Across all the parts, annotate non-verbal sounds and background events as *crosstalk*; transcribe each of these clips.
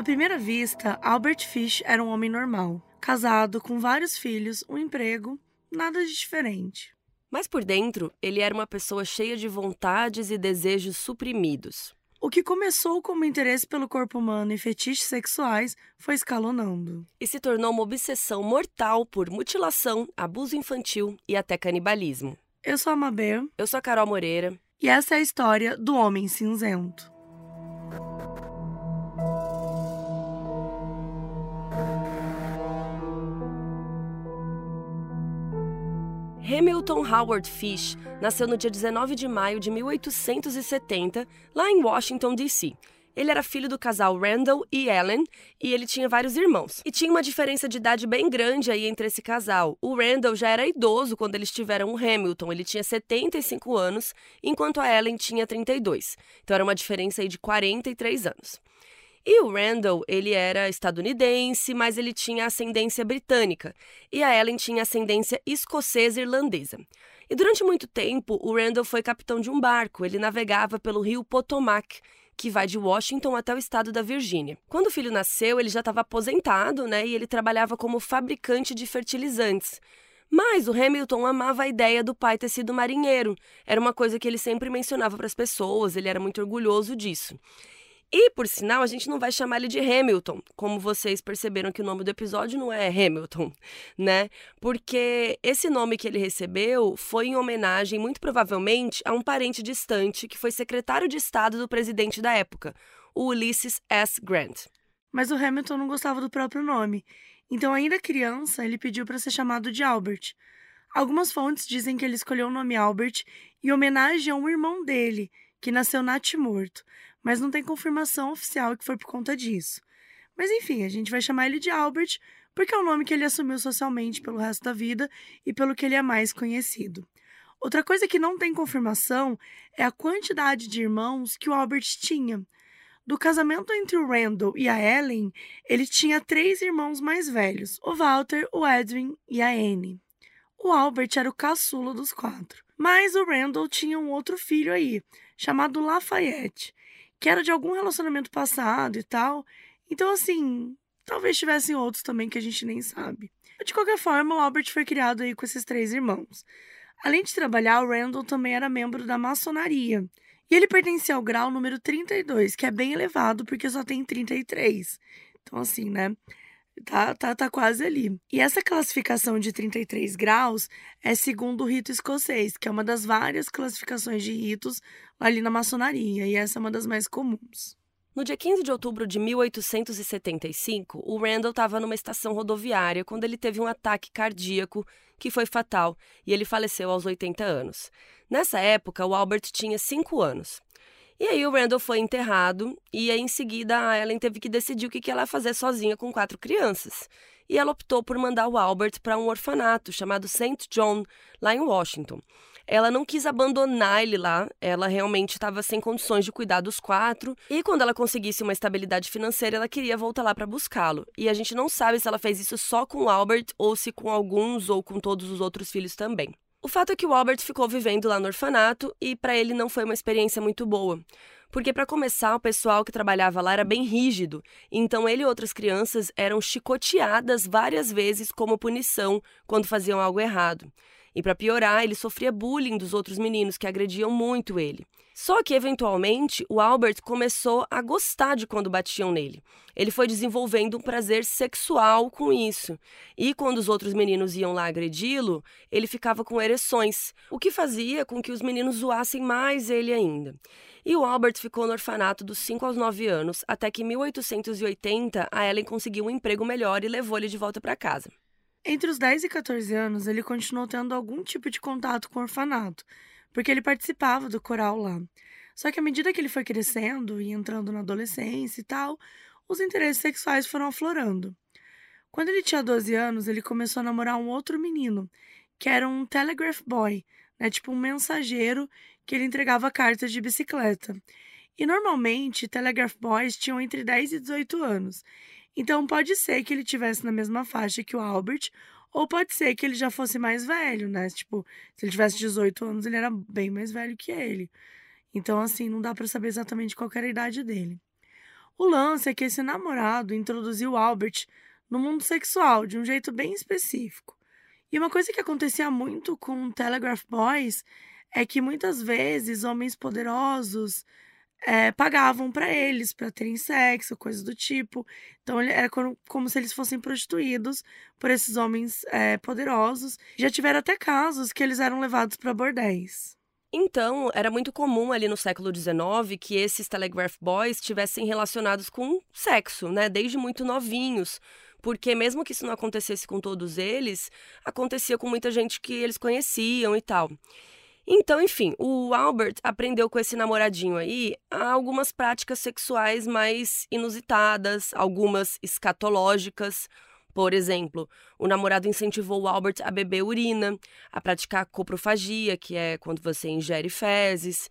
À primeira vista, Albert Fish era um homem normal, casado, com vários filhos, um emprego, nada de diferente. Mas por dentro, ele era uma pessoa cheia de vontades e desejos suprimidos. O que começou como interesse pelo corpo humano e fetiches sexuais foi escalonando. E se tornou uma obsessão mortal por mutilação, abuso infantil e até canibalismo. Eu sou a Mabê. Eu sou a Carol Moreira. E essa é a história do Homem Cinzento. Hamilton Howard Fish nasceu no dia 19 de maio de 1870, lá em Washington, D.C. Ele era filho do casal Randall e Ellen e ele tinha vários irmãos. E tinha uma diferença de idade bem grande aí entre esse casal. O Randall já era idoso quando eles tiveram o Hamilton, ele tinha 75 anos, enquanto a Ellen tinha 32. Então era uma diferença aí de 43 anos. E o Randall, ele era estadunidense, mas ele tinha ascendência britânica, e a Ellen tinha ascendência escocesa irlandesa. E durante muito tempo, o Randall foi capitão de um barco, ele navegava pelo rio Potomac, que vai de Washington até o estado da Virgínia. Quando o filho nasceu, ele já estava aposentado, né, e ele trabalhava como fabricante de fertilizantes. Mas o Hamilton amava a ideia do pai ter sido marinheiro. Era uma coisa que ele sempre mencionava para as pessoas, ele era muito orgulhoso disso. E, por sinal, a gente não vai chamar ele de Hamilton, como vocês perceberam que o nome do episódio não é Hamilton, *laughs* né? Porque esse nome que ele recebeu foi em homenagem, muito provavelmente, a um parente distante que foi secretário de Estado do presidente da época, o Ulysses S. Grant. Mas o Hamilton não gostava do próprio nome, então, ainda criança, ele pediu para ser chamado de Albert. Algumas fontes dizem que ele escolheu o nome Albert em homenagem a um irmão dele, que nasceu natimorto, mas não tem confirmação oficial que foi por conta disso. Mas enfim, a gente vai chamar ele de Albert porque é o nome que ele assumiu socialmente pelo resto da vida e pelo que ele é mais conhecido. Outra coisa que não tem confirmação é a quantidade de irmãos que o Albert tinha. Do casamento entre o Randall e a Ellen, ele tinha três irmãos mais velhos: o Walter, o Edwin e a Anne. O Albert era o caçula dos quatro. Mas o Randall tinha um outro filho aí, chamado Lafayette, que era de algum relacionamento passado e tal. Então, assim, talvez tivessem outros também que a gente nem sabe. De qualquer forma, o Albert foi criado aí com esses três irmãos. Além de trabalhar, o Randall também era membro da maçonaria. E ele pertencia ao grau número 32, que é bem elevado porque só tem 33. Então, assim, né? Tá, tá, tá quase ali. E essa classificação de 33 graus é segundo o rito escocês, que é uma das várias classificações de ritos ali na maçonaria, e essa é uma das mais comuns. No dia 15 de outubro de 1875, o Randall estava numa estação rodoviária quando ele teve um ataque cardíaco que foi fatal e ele faleceu aos 80 anos. Nessa época, o Albert tinha 5 anos. E aí o Randall foi enterrado e aí, em seguida a Ellen teve que decidir o que ela ia fazer sozinha com quatro crianças. E ela optou por mandar o Albert para um orfanato chamado St. John, lá em Washington. Ela não quis abandonar ele lá, ela realmente estava sem condições de cuidar dos quatro. E quando ela conseguisse uma estabilidade financeira, ela queria voltar lá para buscá-lo. E a gente não sabe se ela fez isso só com o Albert ou se com alguns ou com todos os outros filhos também. O fato é que o Albert ficou vivendo lá no orfanato e para ele não foi uma experiência muito boa. Porque, para começar, o pessoal que trabalhava lá era bem rígido, então ele e outras crianças eram chicoteadas várias vezes como punição quando faziam algo errado. E para piorar, ele sofria bullying dos outros meninos que agrediam muito ele. Só que, eventualmente, o Albert começou a gostar de quando batiam nele. Ele foi desenvolvendo um prazer sexual com isso. E quando os outros meninos iam lá agredi-lo, ele ficava com ereções, o que fazia com que os meninos zoassem mais ele ainda. E o Albert ficou no orfanato dos 5 aos 9 anos, até que em 1880 a Ellen conseguiu um emprego melhor e levou ele de volta para casa. Entre os 10 e 14 anos, ele continuou tendo algum tipo de contato com o orfanato, porque ele participava do coral lá. Só que à medida que ele foi crescendo e entrando na adolescência e tal, os interesses sexuais foram aflorando. Quando ele tinha 12 anos, ele começou a namorar um outro menino, que era um telegraph boy, né, tipo um mensageiro que ele entregava cartas de bicicleta. E normalmente, telegraph boys tinham entre 10 e 18 anos. Então pode ser que ele tivesse na mesma faixa que o Albert, ou pode ser que ele já fosse mais velho, né? Tipo, se ele tivesse 18 anos, ele era bem mais velho que ele. Então, assim, não dá para saber exatamente qual era a idade dele. O lance é que esse namorado introduziu Albert no mundo sexual de um jeito bem específico. E uma coisa que acontecia muito com Telegraph Boys é que muitas vezes homens poderosos é, pagavam para eles para terem sexo, coisas do tipo. Então era como, como, se eles fossem prostituídos por esses homens é, poderosos. Já tiveram até casos que eles eram levados para bordéis. Então, era muito comum ali no século XIX que esses telegraph boys estivessem relacionados com sexo, né? Desde muito novinhos. Porque mesmo que isso não acontecesse com todos eles, acontecia com muita gente que eles conheciam e tal. Então, enfim, o Albert aprendeu com esse namoradinho aí algumas práticas sexuais mais inusitadas, algumas escatológicas. Por exemplo, o namorado incentivou o Albert a beber urina, a praticar coprofagia, que é quando você ingere fezes.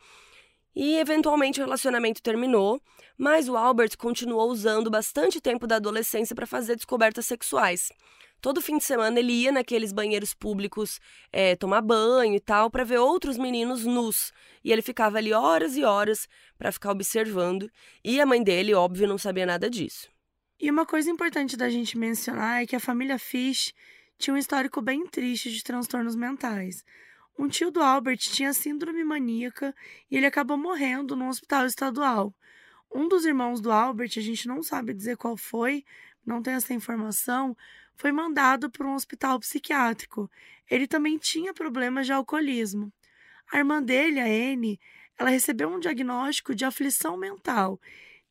E eventualmente o relacionamento terminou, mas o Albert continuou usando bastante tempo da adolescência para fazer descobertas sexuais. Todo fim de semana ele ia naqueles banheiros públicos é, tomar banho e tal, para ver outros meninos nus. E ele ficava ali horas e horas para ficar observando. E a mãe dele, óbvio, não sabia nada disso. E uma coisa importante da gente mencionar é que a família Fish tinha um histórico bem triste de transtornos mentais. Um tio do Albert tinha síndrome maníaca e ele acabou morrendo num hospital estadual. Um dos irmãos do Albert, a gente não sabe dizer qual foi, não tem essa informação, foi mandado para um hospital psiquiátrico. Ele também tinha problemas de alcoolismo. A irmã dele, a Anne, ela recebeu um diagnóstico de aflição mental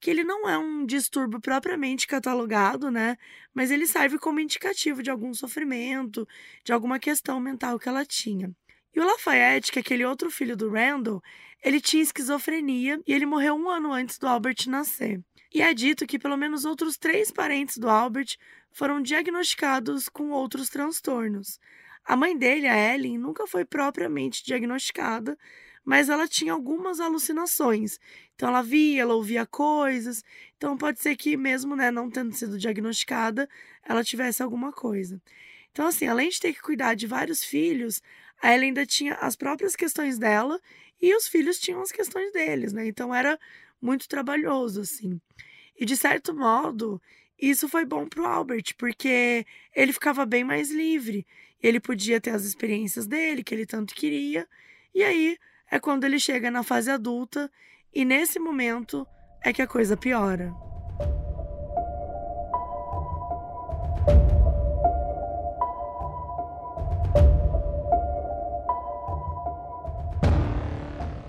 que ele não é um distúrbio propriamente catalogado, né? Mas ele serve como indicativo de algum sofrimento, de alguma questão mental que ela tinha. E o Lafayette, que é aquele outro filho do Randall, ele tinha esquizofrenia e ele morreu um ano antes do Albert nascer. E é dito que pelo menos outros três parentes do Albert foram diagnosticados com outros transtornos. A mãe dele, a Ellen, nunca foi propriamente diagnosticada, mas ela tinha algumas alucinações. Então ela via, ela ouvia coisas. Então pode ser que mesmo, né, não tendo sido diagnosticada, ela tivesse alguma coisa. Então assim, além de ter que cuidar de vários filhos, a ela ainda tinha as próprias questões dela e os filhos tinham as questões deles, né? Então era muito trabalhoso assim. E de certo modo, isso foi bom pro Albert, porque ele ficava bem mais livre. Ele podia ter as experiências dele, que ele tanto queria. E aí, é quando ele chega na fase adulta e nesse momento é que a coisa piora.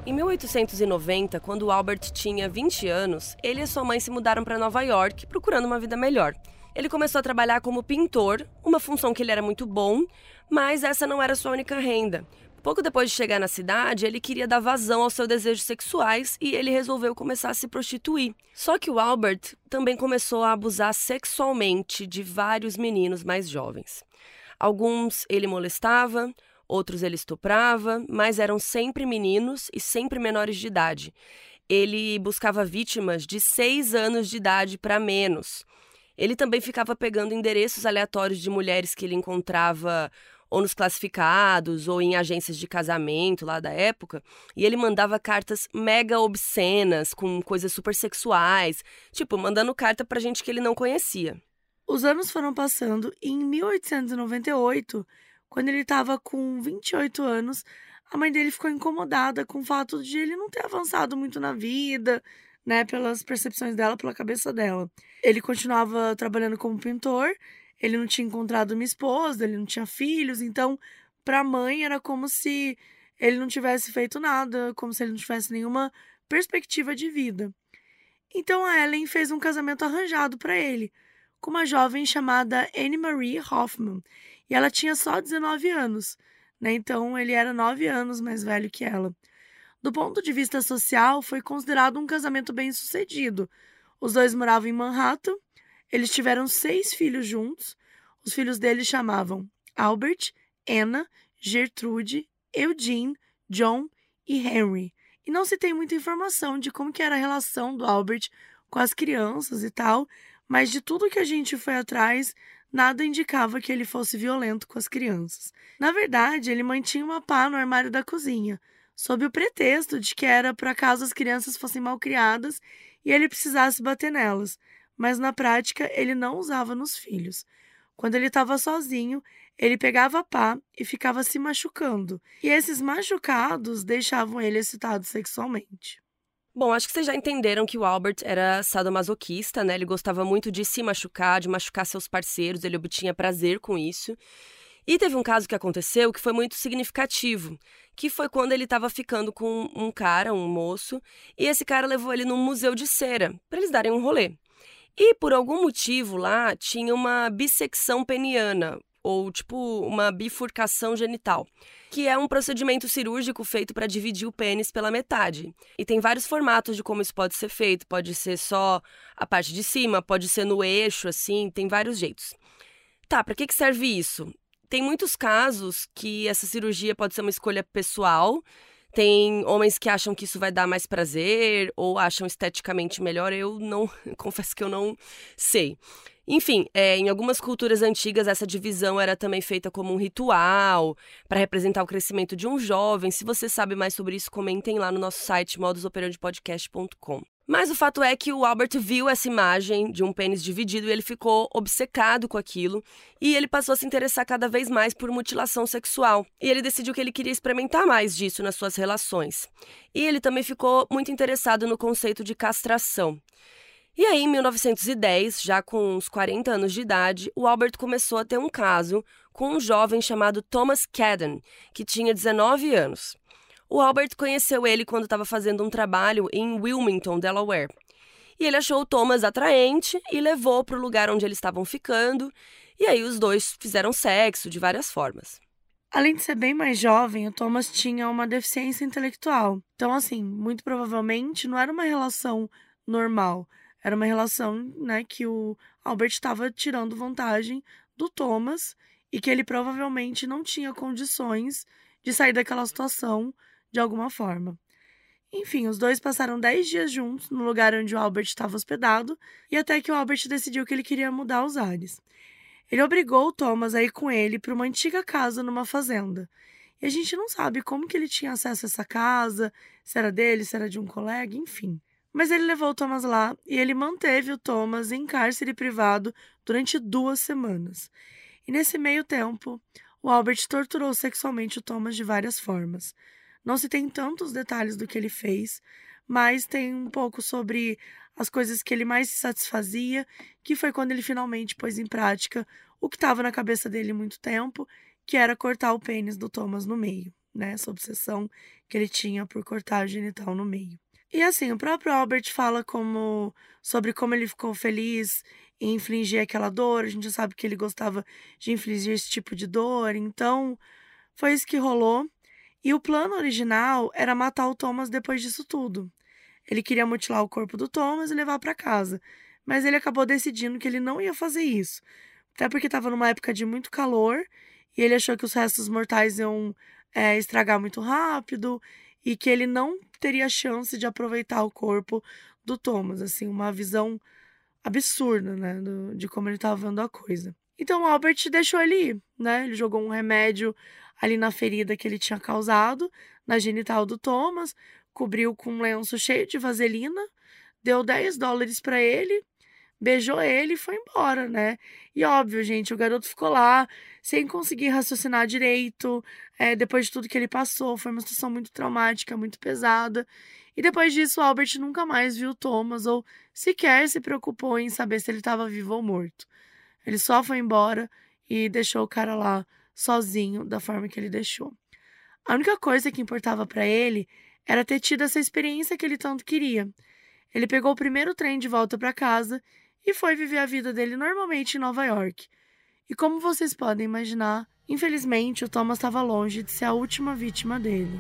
Em 1890, quando Albert tinha 20 anos, ele e sua mãe se mudaram para Nova York procurando uma vida melhor. Ele começou a trabalhar como pintor, uma função que ele era muito bom, mas essa não era sua única renda. Pouco depois de chegar na cidade, ele queria dar vazão aos seus desejos sexuais e ele resolveu começar a se prostituir. Só que o Albert também começou a abusar sexualmente de vários meninos mais jovens. Alguns ele molestava, outros ele estuprava, mas eram sempre meninos e sempre menores de idade. Ele buscava vítimas de seis anos de idade para menos. Ele também ficava pegando endereços aleatórios de mulheres que ele encontrava ou nos classificados, ou em agências de casamento lá da época, e ele mandava cartas mega obscenas, com coisas super sexuais, tipo, mandando carta pra gente que ele não conhecia. Os anos foram passando e em 1898, quando ele estava com 28 anos, a mãe dele ficou incomodada com o fato de ele não ter avançado muito na vida, né, pelas percepções dela, pela cabeça dela. Ele continuava trabalhando como pintor ele não tinha encontrado uma esposa, ele não tinha filhos, então para a mãe era como se ele não tivesse feito nada, como se ele não tivesse nenhuma perspectiva de vida. Então a Ellen fez um casamento arranjado para ele, com uma jovem chamada Anne Marie Hoffman. E ela tinha só 19 anos, né? Então ele era 9 anos mais velho que ela. Do ponto de vista social, foi considerado um casamento bem sucedido. Os dois moravam em Manhattan, eles tiveram seis filhos juntos. Os filhos deles chamavam Albert, Anna, Gertrude, Eugene, John e Henry. E não se tem muita informação de como que era a relação do Albert com as crianças e tal, mas de tudo que a gente foi atrás, nada indicava que ele fosse violento com as crianças. Na verdade, ele mantinha uma pá no armário da cozinha, sob o pretexto de que era para caso as crianças fossem mal criadas e ele precisasse bater nelas, mas na prática ele não usava nos filhos. Quando ele estava sozinho, ele pegava a pá e ficava se machucando, e esses machucados deixavam ele excitado sexualmente. Bom, acho que vocês já entenderam que o Albert era sadomasoquista, né? Ele gostava muito de se machucar, de machucar seus parceiros, ele obtinha prazer com isso. E teve um caso que aconteceu que foi muito significativo, que foi quando ele estava ficando com um cara, um moço, e esse cara levou ele num museu de cera, para eles darem um rolê. E por algum motivo lá tinha uma bissecção peniana, ou tipo uma bifurcação genital, que é um procedimento cirúrgico feito para dividir o pênis pela metade. E tem vários formatos de como isso pode ser feito, pode ser só a parte de cima, pode ser no eixo assim, tem vários jeitos. Tá, para que que serve isso? Tem muitos casos que essa cirurgia pode ser uma escolha pessoal. Tem homens que acham que isso vai dar mais prazer ou acham esteticamente melhor. Eu não, *laughs* confesso que eu não sei. Enfim, é, em algumas culturas antigas, essa divisão era também feita como um ritual para representar o crescimento de um jovem. Se você sabe mais sobre isso, comentem lá no nosso site modusoperandipodcast.com. Mas o fato é que o Albert viu essa imagem de um pênis dividido e ele ficou obcecado com aquilo. E ele passou a se interessar cada vez mais por mutilação sexual. E ele decidiu que ele queria experimentar mais disso nas suas relações. E ele também ficou muito interessado no conceito de castração. E aí, em 1910, já com uns 40 anos de idade, o Albert começou a ter um caso com um jovem chamado Thomas Cadden, que tinha 19 anos. O Albert conheceu ele quando estava fazendo um trabalho em Wilmington, Delaware. E ele achou o Thomas atraente e levou para o lugar onde eles estavam ficando. E aí os dois fizeram sexo de várias formas. Além de ser bem mais jovem, o Thomas tinha uma deficiência intelectual. Então, assim, muito provavelmente não era uma relação normal. Era uma relação, né, que o Albert estava tirando vantagem do Thomas e que ele provavelmente não tinha condições de sair daquela situação de alguma forma. Enfim, os dois passaram dez dias juntos no lugar onde o Albert estava hospedado e até que o Albert decidiu que ele queria mudar os ares. Ele obrigou o Thomas a ir com ele para uma antiga casa numa fazenda. E a gente não sabe como que ele tinha acesso a essa casa, se era dele, se era de um colega, enfim. Mas ele levou o Thomas lá e ele manteve o Thomas em cárcere privado durante duas semanas. E nesse meio tempo, o Albert torturou sexualmente o Thomas de várias formas. Não se tem tantos detalhes do que ele fez, mas tem um pouco sobre as coisas que ele mais se satisfazia, que foi quando ele finalmente pôs em prática o que estava na cabeça dele muito tempo, que era cortar o pênis do Thomas no meio, né? Essa obsessão que ele tinha por cortar o genital no meio. E assim, o próprio Albert fala como sobre como ele ficou feliz em infligir aquela dor. A gente já sabe que ele gostava de infligir esse tipo de dor, então foi isso que rolou. E o plano original era matar o Thomas depois disso tudo. Ele queria mutilar o corpo do Thomas e levar para casa, mas ele acabou decidindo que ele não ia fazer isso. Até porque estava numa época de muito calor e ele achou que os restos mortais iam é, estragar muito rápido e que ele não teria chance de aproveitar o corpo do Thomas. Assim, uma visão absurda, né, do, de como ele estava vendo a coisa. Então o Albert deixou ele ir, né? Ele jogou um remédio ali na ferida que ele tinha causado, na genital do Thomas, cobriu com um lenço cheio de vaselina, deu 10 dólares para ele, beijou ele e foi embora, né? E óbvio, gente, o garoto ficou lá sem conseguir raciocinar direito, é, depois de tudo que ele passou, foi uma situação muito traumática, muito pesada. E depois disso, Albert nunca mais viu Thomas ou sequer se preocupou em saber se ele estava vivo ou morto. Ele só foi embora e deixou o cara lá sozinho da forma que ele deixou. A única coisa que importava para ele era ter tido essa experiência que ele tanto queria. Ele pegou o primeiro trem de volta para casa e foi viver a vida dele normalmente em Nova York. E como vocês podem imaginar, infelizmente o Thomas estava longe de ser a última vítima dele.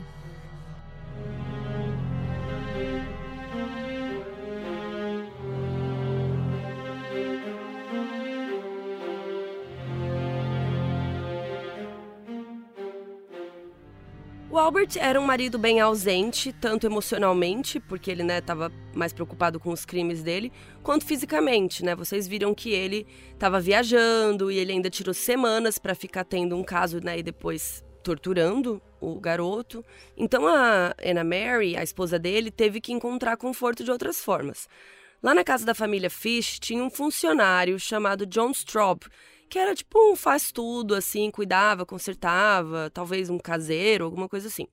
Albert era um marido bem ausente, tanto emocionalmente, porque ele estava né, mais preocupado com os crimes dele, quanto fisicamente, né? Vocês viram que ele estava viajando e ele ainda tirou semanas para ficar tendo um caso, né? E depois torturando o garoto. Então a Anna Mary, a esposa dele, teve que encontrar conforto de outras formas. Lá na casa da família Fish tinha um funcionário chamado John Straub, que era tipo um faz tudo, assim, cuidava, consertava, talvez um caseiro, alguma coisa assim.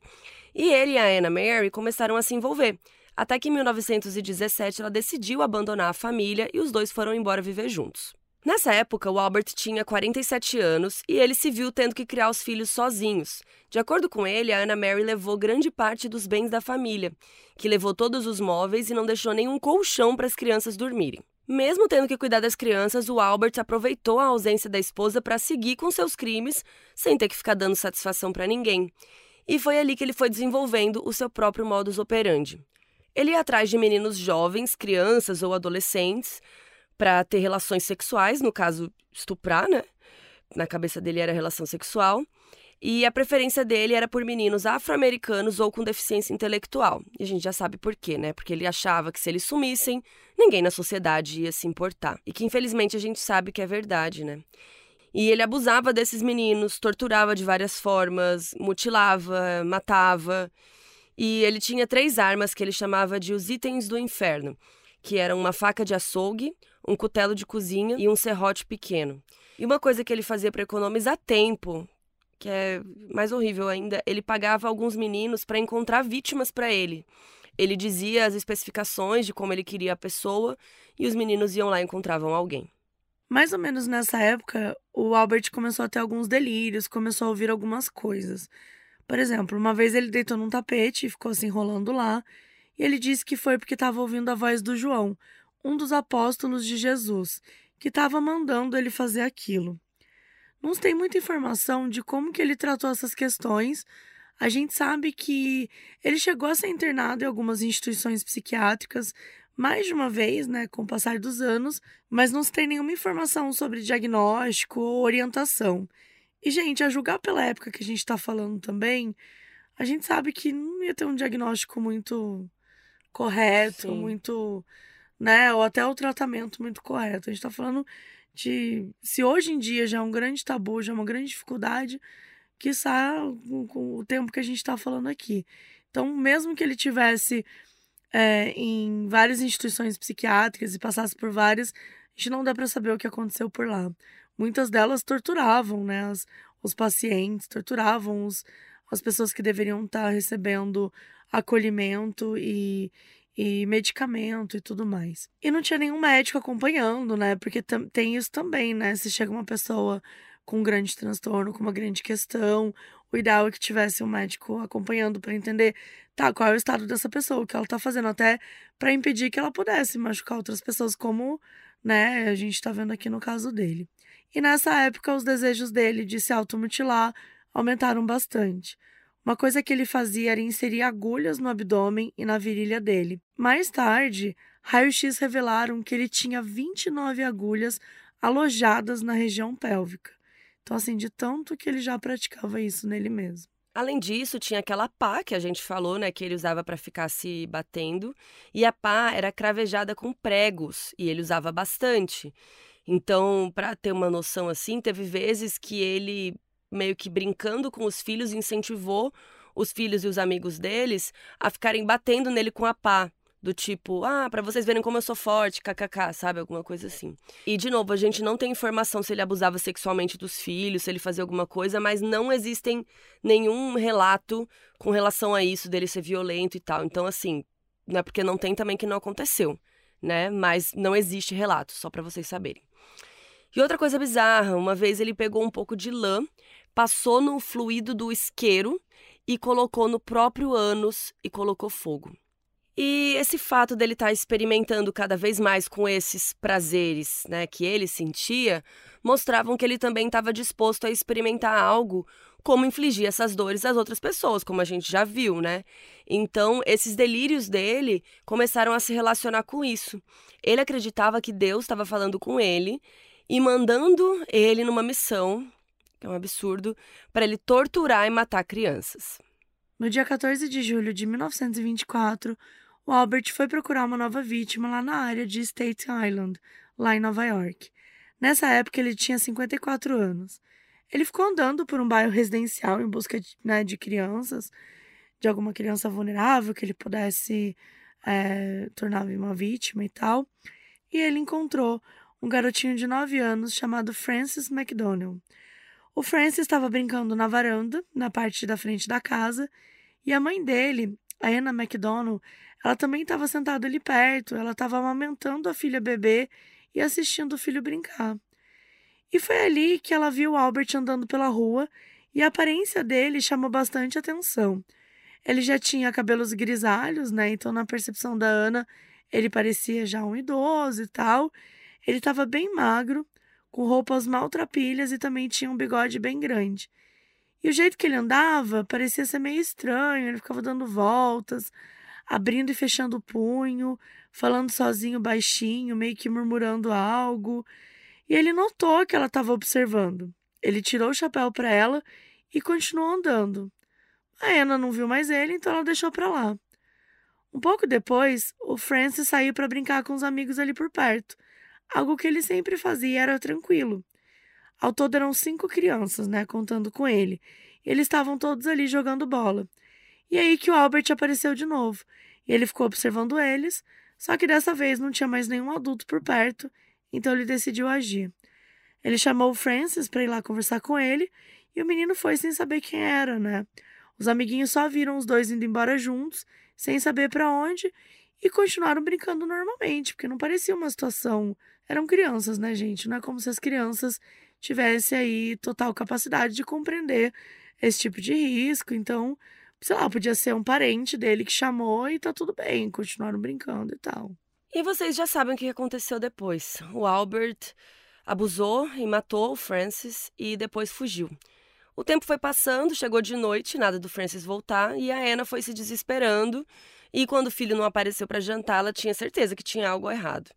E ele e a Anna Mary começaram a se envolver. Até que em 1917 ela decidiu abandonar a família e os dois foram embora viver juntos. Nessa época, o Albert tinha 47 anos e ele se viu tendo que criar os filhos sozinhos. De acordo com ele, a Anna Mary levou grande parte dos bens da família, que levou todos os móveis e não deixou nenhum colchão para as crianças dormirem. Mesmo tendo que cuidar das crianças, o Albert aproveitou a ausência da esposa para seguir com seus crimes, sem ter que ficar dando satisfação para ninguém. E foi ali que ele foi desenvolvendo o seu próprio modus operandi. Ele ia atrás de meninos jovens, crianças ou adolescentes, para ter relações sexuais, no caso, estuprar, né? Na cabeça dele era relação sexual. E a preferência dele era por meninos afro-americanos ou com deficiência intelectual. E a gente já sabe por quê, né? Porque ele achava que se eles sumissem, ninguém na sociedade ia se importar. E que infelizmente a gente sabe que é verdade, né? E ele abusava desses meninos, torturava de várias formas, mutilava, matava. E ele tinha três armas que ele chamava de os itens do inferno, que eram uma faca de açougue, um cutelo de cozinha e um serrote pequeno. E uma coisa que ele fazia para economizar tempo, que é mais horrível ainda, ele pagava alguns meninos para encontrar vítimas para ele. Ele dizia as especificações de como ele queria a pessoa e os meninos iam lá e encontravam alguém. Mais ou menos nessa época, o Albert começou a ter alguns delírios, começou a ouvir algumas coisas. Por exemplo, uma vez ele deitou num tapete e ficou se enrolando lá, e ele disse que foi porque estava ouvindo a voz do João, um dos apóstolos de Jesus, que estava mandando ele fazer aquilo. Não se tem muita informação de como que ele tratou essas questões. A gente sabe que ele chegou a ser internado em algumas instituições psiquiátricas mais de uma vez, né, com o passar dos anos, mas não se tem nenhuma informação sobre diagnóstico ou orientação. E, gente, a julgar pela época que a gente está falando também, a gente sabe que não ia ter um diagnóstico muito correto, Sim. muito, né, ou até o tratamento muito correto. A gente está falando de se hoje em dia já é um grande tabu, já é uma grande dificuldade, que com, com o tempo que a gente está falando aqui. Então, mesmo que ele tivesse é, em várias instituições psiquiátricas e passasse por várias, a gente não dá para saber o que aconteceu por lá. Muitas delas torturavam né, as, os pacientes, torturavam os, as pessoas que deveriam estar tá recebendo acolhimento e, e medicamento e tudo mais. E não tinha nenhum médico acompanhando, né? Porque tem isso também, né? Se chega uma pessoa com um grande transtorno, com uma grande questão, o ideal é que tivesse um médico acompanhando para entender, tá, qual é o estado dessa pessoa, o que ela tá fazendo, até para impedir que ela pudesse machucar outras pessoas, como, né, a gente tá vendo aqui no caso dele. E nessa época, os desejos dele de se automutilar aumentaram bastante. Uma coisa que ele fazia era inserir agulhas no abdômen e na virilha dele. Mais tarde, raios-x revelaram que ele tinha 29 agulhas alojadas na região pélvica. Então, assim, de tanto que ele já praticava isso nele mesmo. Além disso, tinha aquela pá que a gente falou, né, que ele usava para ficar se batendo, e a pá era cravejada com pregos, e ele usava bastante. Então, para ter uma noção assim, teve vezes que ele meio que brincando com os filhos, incentivou os filhos e os amigos deles a ficarem batendo nele com a pá. Do tipo, ah, para vocês verem como eu sou forte, kkk, sabe? Alguma coisa assim. E, de novo, a gente não tem informação se ele abusava sexualmente dos filhos, se ele fazia alguma coisa, mas não existem nenhum relato com relação a isso, dele ser violento e tal. Então, assim, não é porque não tem também que não aconteceu, né? Mas não existe relato, só para vocês saberem. E outra coisa bizarra, uma vez ele pegou um pouco de lã passou no fluido do isqueiro e colocou no próprio ânus e colocou fogo. E esse fato dele estar tá experimentando cada vez mais com esses prazeres né, que ele sentia, mostravam que ele também estava disposto a experimentar algo como infligir essas dores às outras pessoas, como a gente já viu, né? Então, esses delírios dele começaram a se relacionar com isso. Ele acreditava que Deus estava falando com ele e mandando ele numa missão, que é um absurdo, para ele torturar e matar crianças. No dia 14 de julho de 1924, o Albert foi procurar uma nova vítima lá na área de Staten Island, lá em Nova York. Nessa época, ele tinha 54 anos. Ele ficou andando por um bairro residencial em busca de, né, de crianças, de alguma criança vulnerável que ele pudesse é, tornar uma vítima e tal. E ele encontrou um garotinho de 9 anos chamado Francis McDonnell. O Francis estava brincando na varanda, na parte da frente da casa, e a mãe dele, a Anna McDonnell, ela também estava sentada ali perto, ela estava amamentando a filha bebê e assistindo o filho brincar. E foi ali que ela viu Albert andando pela rua e a aparência dele chamou bastante atenção. Ele já tinha cabelos grisalhos, né? Então, na percepção da Ana, ele parecia já um idoso e tal. Ele estava bem magro, com roupas maltrapilhas e também tinha um bigode bem grande. E o jeito que ele andava parecia ser meio estranho, ele ficava dando voltas, abrindo e fechando o punho, falando sozinho baixinho, meio que murmurando algo. E ele notou que ela estava observando. Ele tirou o chapéu para ela e continuou andando. A Anna não viu mais ele, então ela deixou para lá. Um pouco depois, o Francis saiu para brincar com os amigos ali por perto. Algo que ele sempre fazia era tranquilo. Ao todo eram cinco crianças, né, contando com ele. Eles estavam todos ali jogando bola. E aí que o Albert apareceu de novo. E ele ficou observando eles, só que dessa vez não tinha mais nenhum adulto por perto, então ele decidiu agir. Ele chamou o Francis para ir lá conversar com ele, e o menino foi sem saber quem era, né? Os amiguinhos só viram os dois indo embora juntos, sem saber para onde, e continuaram brincando normalmente, porque não parecia uma situação. Eram crianças, né, gente? Não é como se as crianças tivessem aí total capacidade de compreender esse tipo de risco. Então, sei lá, podia ser um parente dele que chamou e tá tudo bem, continuaram brincando e tal. E vocês já sabem o que aconteceu depois. O Albert abusou e matou o Francis e depois fugiu. O tempo foi passando, chegou de noite, nada do Francis voltar, e a Anna foi se desesperando. E quando o filho não apareceu para jantar, ela tinha certeza que tinha algo errado.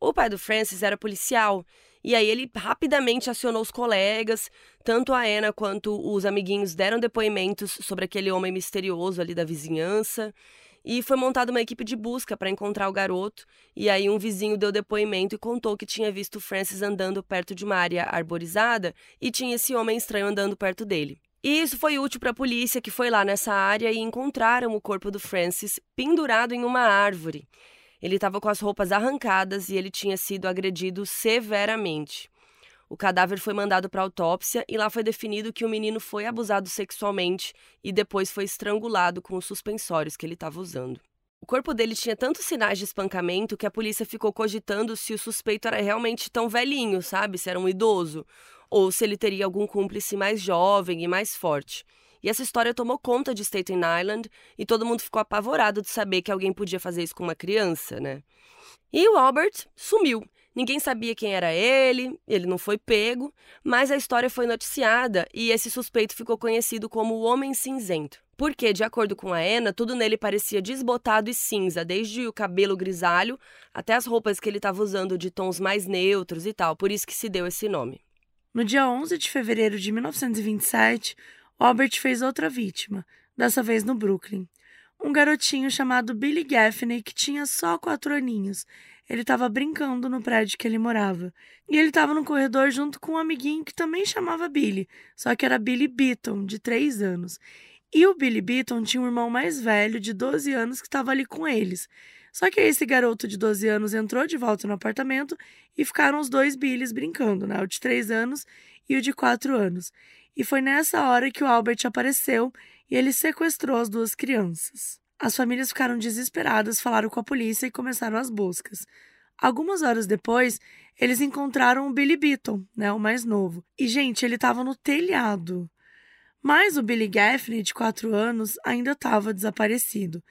O pai do Francis era policial e aí ele rapidamente acionou os colegas, tanto a Anna quanto os amiguinhos deram depoimentos sobre aquele homem misterioso ali da vizinhança. E foi montada uma equipe de busca para encontrar o garoto. E aí um vizinho deu depoimento e contou que tinha visto Francis andando perto de uma área arborizada e tinha esse homem estranho andando perto dele. E isso foi útil para a polícia que foi lá nessa área e encontraram o corpo do Francis pendurado em uma árvore. Ele estava com as roupas arrancadas e ele tinha sido agredido severamente. O cadáver foi mandado para autópsia e lá foi definido que o menino foi abusado sexualmente e depois foi estrangulado com os suspensórios que ele estava usando. O corpo dele tinha tantos sinais de espancamento que a polícia ficou cogitando se o suspeito era realmente tão velhinho, sabe? Se era um idoso, ou se ele teria algum cúmplice mais jovem e mais forte. E essa história tomou conta de Staten Island e todo mundo ficou apavorado de saber que alguém podia fazer isso com uma criança, né? E o Albert sumiu. Ninguém sabia quem era ele, ele não foi pego, mas a história foi noticiada e esse suspeito ficou conhecido como o Homem Cinzento. Porque, de acordo com a Anna, tudo nele parecia desbotado e cinza, desde o cabelo grisalho até as roupas que ele estava usando de tons mais neutros e tal, por isso que se deu esse nome. No dia 11 de fevereiro de 1927, Albert fez outra vítima, dessa vez no Brooklyn. Um garotinho chamado Billy Gaffney, que tinha só quatro aninhos. Ele estava brincando no prédio que ele morava. E ele estava no corredor junto com um amiguinho que também chamava Billy, só que era Billy Beaton, de três anos. E o Billy Beaton tinha um irmão mais velho, de 12 anos, que estava ali com eles. Só que esse garoto de 12 anos entrou de volta no apartamento e ficaram os dois Billys brincando, né? O de 3 anos e o de 4 anos. E foi nessa hora que o Albert apareceu e ele sequestrou as duas crianças. As famílias ficaram desesperadas, falaram com a polícia e começaram as buscas. Algumas horas depois, eles encontraram o Billy Beaton, né, o mais novo. E, gente, ele estava no telhado. Mas o Billy Gaffney, de 4 anos, ainda estava desaparecido.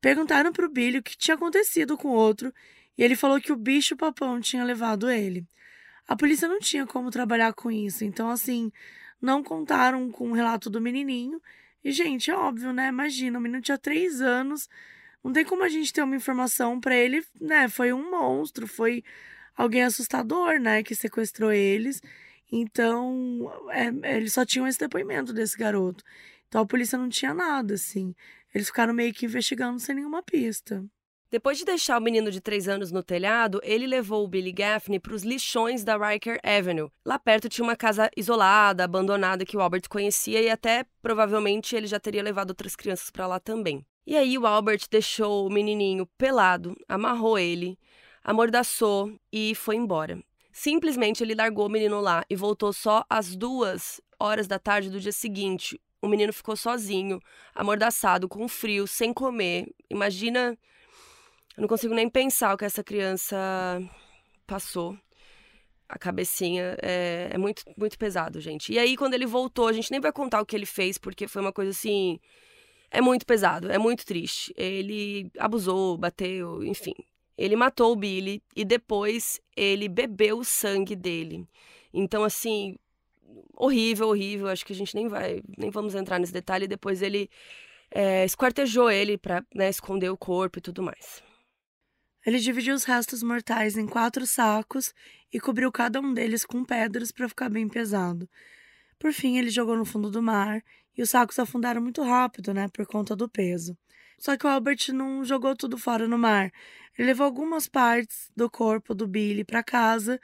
Perguntaram pro Billy o que tinha acontecido com o outro e ele falou que o bicho-papão tinha levado ele. A polícia não tinha como trabalhar com isso, então, assim, não contaram com o relato do menininho. E, gente, é óbvio, né? Imagina, o menino tinha três anos, não tem como a gente ter uma informação para ele, né? Foi um monstro, foi alguém assustador, né? Que sequestrou eles. Então, é, eles só tinham esse depoimento desse garoto. Então a polícia não tinha nada, assim. Eles ficaram meio que investigando sem nenhuma pista. Depois de deixar o menino de 3 anos no telhado, ele levou o Billy Gaffney para os lixões da Riker Avenue. Lá perto tinha uma casa isolada, abandonada que o Albert conhecia e até provavelmente ele já teria levado outras crianças para lá também. E aí o Albert deixou o menininho pelado, amarrou ele, amordaçou e foi embora. Simplesmente ele largou o menino lá e voltou só às duas horas da tarde do dia seguinte. O menino ficou sozinho, amordaçado, com frio, sem comer. Imagina. Eu não consigo nem pensar o que essa criança passou. A cabecinha é, é muito, muito pesado, gente. E aí, quando ele voltou, a gente nem vai contar o que ele fez, porque foi uma coisa assim. É muito pesado, é muito triste. Ele abusou, bateu, enfim. Ele matou o Billy e depois ele bebeu o sangue dele. Então, assim, horrível, horrível. Acho que a gente nem vai, nem vamos entrar nesse detalhe. Depois ele é, esquartejou ele para né, esconder o corpo e tudo mais. Ele dividiu os restos mortais em quatro sacos e cobriu cada um deles com pedras para ficar bem pesado. Por fim, ele jogou no fundo do mar e os sacos afundaram muito rápido, né, por conta do peso. Só que o Albert não jogou tudo fora no mar. Ele levou algumas partes do corpo do Billy para casa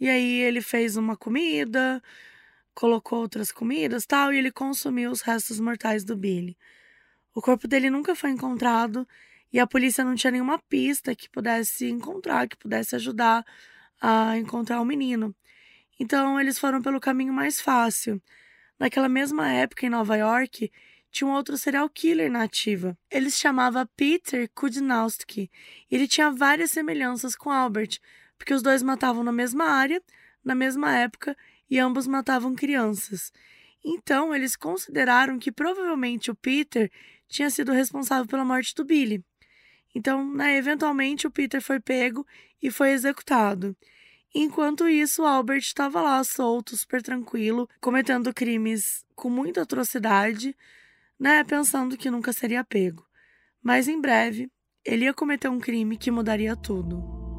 e aí ele fez uma comida, colocou outras comidas, tal, e ele consumiu os restos mortais do Billy. O corpo dele nunca foi encontrado e a polícia não tinha nenhuma pista que pudesse encontrar, que pudesse ajudar a encontrar o menino. Então eles foram pelo caminho mais fácil. Naquela mesma época em Nova York, tinha um outro serial killer na ativa. Ele se chamava Peter Kudnowski. Ele tinha várias semelhanças com Albert, porque os dois matavam na mesma área, na mesma época, e ambos matavam crianças. Então, eles consideraram que provavelmente o Peter tinha sido responsável pela morte do Billy. Então, né, eventualmente, o Peter foi pego e foi executado. Enquanto isso, Albert estava lá solto, super tranquilo, cometendo crimes com muita atrocidade, né, pensando que nunca seria pego. Mas em breve, ele ia cometer um crime que mudaria tudo.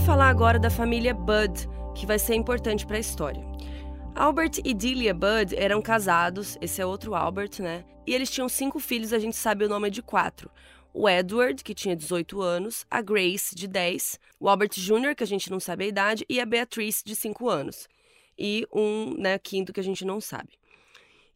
Vamos falar agora da família Bud, que vai ser importante para a história. Albert e Delia Budd eram casados, esse é outro Albert, né? E eles tinham cinco filhos, a gente sabe o nome de quatro. O Edward, que tinha 18 anos, a Grace, de 10, o Albert Jr., que a gente não sabe a idade, e a Beatrice, de 5 anos. E um né, quinto que a gente não sabe.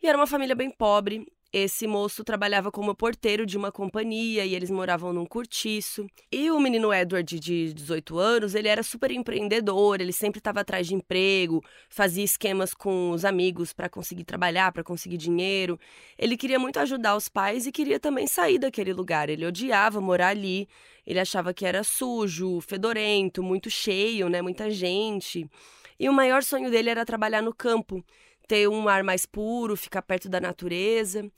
E era uma família bem pobre, esse moço trabalhava como porteiro de uma companhia e eles moravam num cortiço. E o menino Edward, de 18 anos, ele era super empreendedor, ele sempre estava atrás de emprego, fazia esquemas com os amigos para conseguir trabalhar, para conseguir dinheiro. Ele queria muito ajudar os pais e queria também sair daquele lugar. Ele odiava morar ali, ele achava que era sujo, fedorento, muito cheio, né, muita gente. E o maior sonho dele era trabalhar no campo ter um ar mais puro, ficar perto da natureza.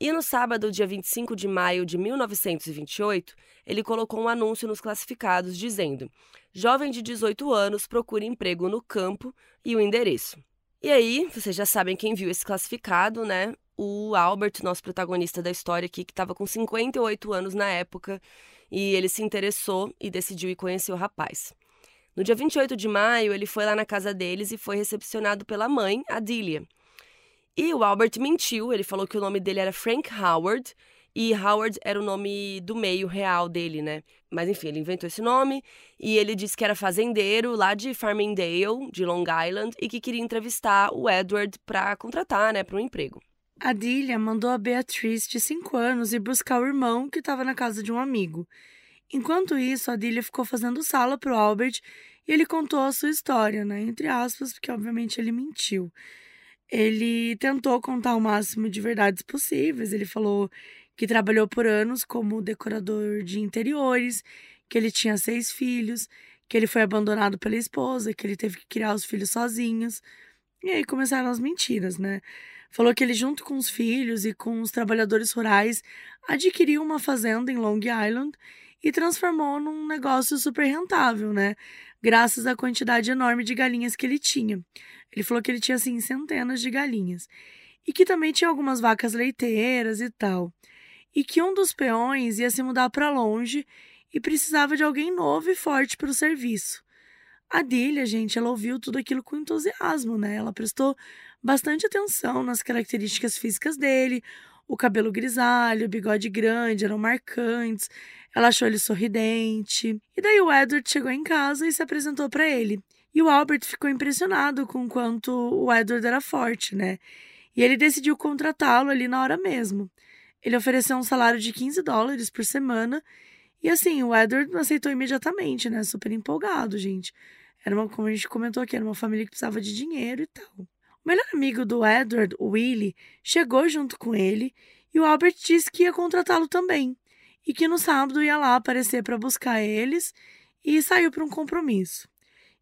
E no sábado, dia 25 de maio de 1928, ele colocou um anúncio nos classificados dizendo: Jovem de 18 anos procura emprego no campo e o endereço. E aí, vocês já sabem quem viu esse classificado, né? O Albert, nosso protagonista da história aqui, que estava com 58 anos na época, e ele se interessou e decidiu ir conhecer o rapaz. No dia 28 de maio, ele foi lá na casa deles e foi recepcionado pela mãe, a Delia. E o Albert mentiu, ele falou que o nome dele era Frank Howard e Howard era o nome do meio real dele, né? Mas enfim, ele inventou esse nome e ele disse que era fazendeiro lá de Farmingdale, de Long Island, e que queria entrevistar o Edward para contratar, né, para um emprego. A Delia mandou a Beatriz, de 5 anos, ir buscar o irmão que estava na casa de um amigo. Enquanto isso, a Delia ficou fazendo sala para o Albert e ele contou a sua história, né? Entre aspas, porque obviamente ele mentiu. Ele tentou contar o máximo de verdades possíveis. Ele falou que trabalhou por anos como decorador de interiores, que ele tinha seis filhos, que ele foi abandonado pela esposa, que ele teve que criar os filhos sozinhos. E aí começaram as mentiras, né? Falou que ele, junto com os filhos e com os trabalhadores rurais, adquiriu uma fazenda em Long Island e transformou num negócio super rentável, né? Graças à quantidade enorme de galinhas que ele tinha. Ele falou que ele tinha, assim, centenas de galinhas. E que também tinha algumas vacas leiteiras e tal. E que um dos peões ia se mudar para longe e precisava de alguém novo e forte para o serviço. A Dília, gente, ela ouviu tudo aquilo com entusiasmo, né? Ela prestou bastante atenção nas características físicas dele, o cabelo grisalho, o bigode grande eram marcantes. Ela achou ele sorridente. E daí o Edward chegou em casa e se apresentou para ele. E o Albert ficou impressionado com quanto o Edward era forte, né? E ele decidiu contratá-lo ali na hora mesmo. Ele ofereceu um salário de 15 dólares por semana. E assim, o Edward aceitou imediatamente, né? Super empolgado, gente. Era uma, como a gente comentou aqui, era uma família que precisava de dinheiro e tal. O melhor amigo do Edward, o Willie, chegou junto com ele e o Albert disse que ia contratá-lo também. E que no sábado ia lá aparecer para buscar eles e saiu para um compromisso.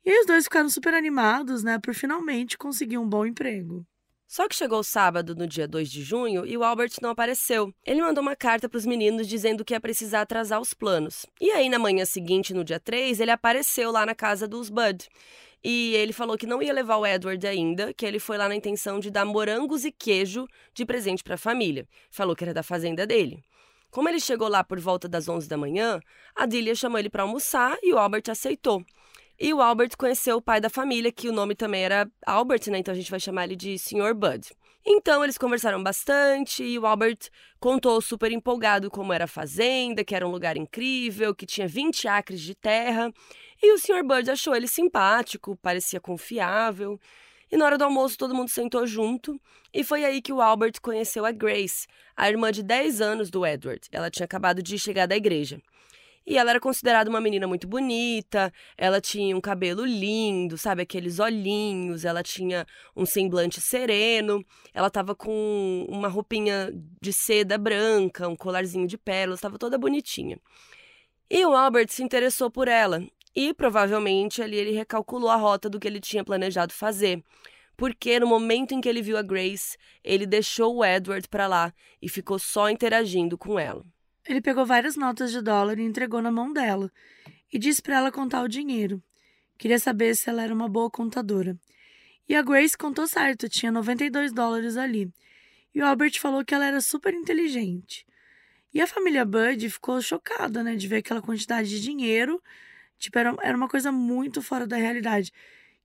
E aí os dois ficaram super animados, né, por finalmente conseguir um bom emprego. Só que chegou o sábado, no dia 2 de junho, e o Albert não apareceu. Ele mandou uma carta para os meninos dizendo que ia precisar atrasar os planos. E aí, na manhã seguinte, no dia 3, ele apareceu lá na casa dos Bud. E ele falou que não ia levar o Edward ainda, que ele foi lá na intenção de dar morangos e queijo de presente para a família. Falou que era da fazenda dele. Como ele chegou lá por volta das 11 da manhã, a Delia chamou ele para almoçar e o Albert aceitou. E o Albert conheceu o pai da família, que o nome também era Albert, né? Então a gente vai chamar ele de Sr. Bud. Então eles conversaram bastante e o Albert contou super empolgado como era a fazenda, que era um lugar incrível, que tinha 20 acres de terra. E o Sr. Bud achou ele simpático, parecia confiável. E na hora do almoço todo mundo sentou junto, e foi aí que o Albert conheceu a Grace, a irmã de 10 anos do Edward. Ela tinha acabado de chegar da igreja. E ela era considerada uma menina muito bonita, ela tinha um cabelo lindo, sabe? Aqueles olhinhos, ela tinha um semblante sereno, ela tava com uma roupinha de seda branca, um colarzinho de pérolas, estava toda bonitinha. E o Albert se interessou por ela, e provavelmente ali ele recalculou a rota do que ele tinha planejado fazer. Porque no momento em que ele viu a Grace, ele deixou o Edward para lá e ficou só interagindo com ela. Ele pegou várias notas de dólar e entregou na mão dela e disse para ela contar o dinheiro. Queria saber se ela era uma boa contadora. E a Grace contou certo, tinha 92 dólares ali. E o Albert falou que ela era super inteligente. E a família Bud ficou chocada, né, de ver aquela quantidade de dinheiro. Tipo, era, era uma coisa muito fora da realidade.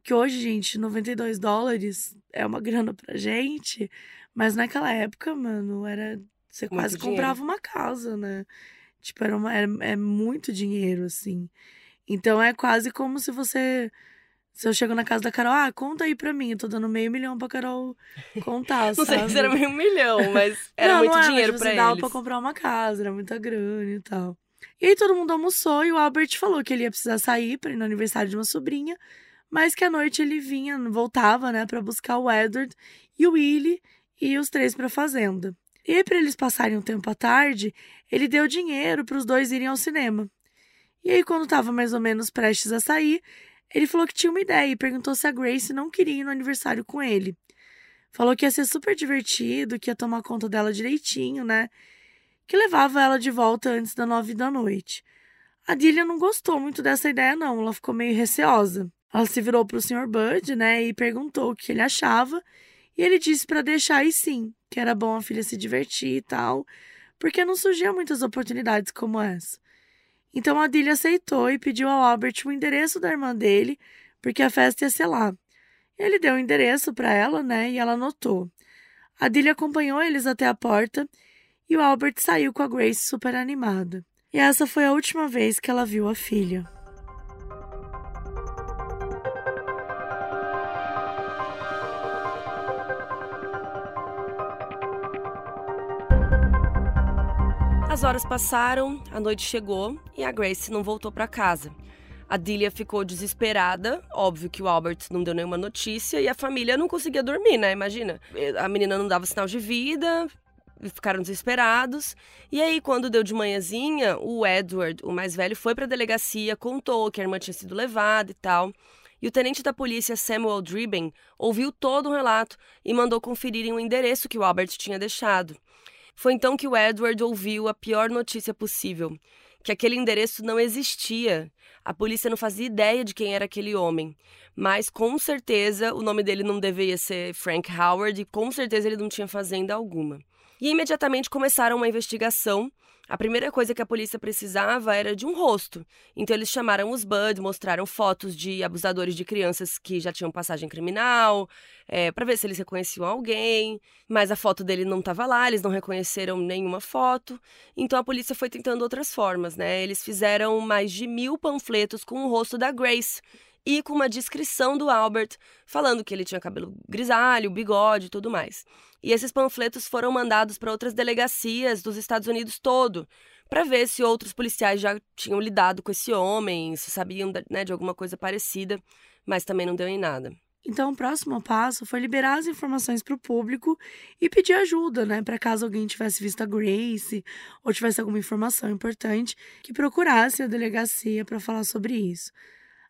Que hoje, gente, 92 dólares é uma grana pra gente, mas naquela época, mano, era você muito quase dinheiro. comprava uma casa, né? Tipo, era, uma, era é muito dinheiro, assim. Então é quase como se você. Se eu chego na casa da Carol, ah, conta aí pra mim. Eu tô dando meio milhão pra Carol contar, *laughs* não sei se era meio milhão, mas era não, muito não é, dinheiro mas, pra eles. dava pra comprar uma casa, era muita grana e tal. E aí todo mundo almoçou e o Albert falou que ele ia precisar sair para ir no aniversário de uma sobrinha, mas que à noite ele vinha, voltava, né, para buscar o Edward e o Willie e os três pra fazenda. E para eles passarem um tempo à tarde, ele deu dinheiro para os dois irem ao cinema. E aí, quando estava mais ou menos prestes a sair, ele falou que tinha uma ideia e perguntou se a Grace não queria ir no aniversário com ele. Falou que ia ser super divertido, que ia tomar conta dela direitinho, né? Que levava ela de volta antes das nove da noite. A Dillia não gostou muito dessa ideia, não. Ela ficou meio receosa. Ela se virou para o Sr. Bud, né, e perguntou o que ele achava. E ele disse para deixar e sim, que era bom a filha se divertir e tal, porque não surgiam muitas oportunidades como essa. Então a Dilly aceitou e pediu ao Albert o endereço da irmã dele, porque a festa ia ser lá. Ele deu o endereço para ela, né, e ela anotou. A Dilly acompanhou eles até a porta e o Albert saiu com a Grace super animada. E essa foi a última vez que ela viu a filha. As horas passaram, a noite chegou e a Grace não voltou para casa. A Delia ficou desesperada, óbvio que o Albert não deu nenhuma notícia e a família não conseguia dormir, né? Imagina. A menina não dava sinal de vida, ficaram desesperados. E aí, quando deu de manhãzinha, o Edward, o mais velho, foi para a delegacia, contou que a irmã tinha sido levada e tal. E o tenente da polícia Samuel Driben ouviu todo o relato e mandou conferirem o endereço que o Albert tinha deixado. Foi então que o Edward ouviu a pior notícia possível: que aquele endereço não existia. A polícia não fazia ideia de quem era aquele homem. Mas com certeza o nome dele não deveria ser Frank Howard e com certeza ele não tinha fazenda alguma. E imediatamente começaram uma investigação. A primeira coisa que a polícia precisava era de um rosto. Então eles chamaram os Bud, mostraram fotos de abusadores de crianças que já tinham passagem criminal, é, para ver se eles reconheciam alguém. Mas a foto dele não estava lá, eles não reconheceram nenhuma foto. Então a polícia foi tentando outras formas, né? Eles fizeram mais de mil panfletos com o rosto da Grace e com uma descrição do Albert, falando que ele tinha cabelo grisalho, bigode e tudo mais. E esses panfletos foram mandados para outras delegacias dos Estados Unidos todo, para ver se outros policiais já tinham lidado com esse homem, se sabiam né, de alguma coisa parecida, mas também não deu em nada. Então, o próximo passo foi liberar as informações para o público e pedir ajuda, né, para caso alguém tivesse visto a Grace ou tivesse alguma informação importante, que procurasse a delegacia para falar sobre isso.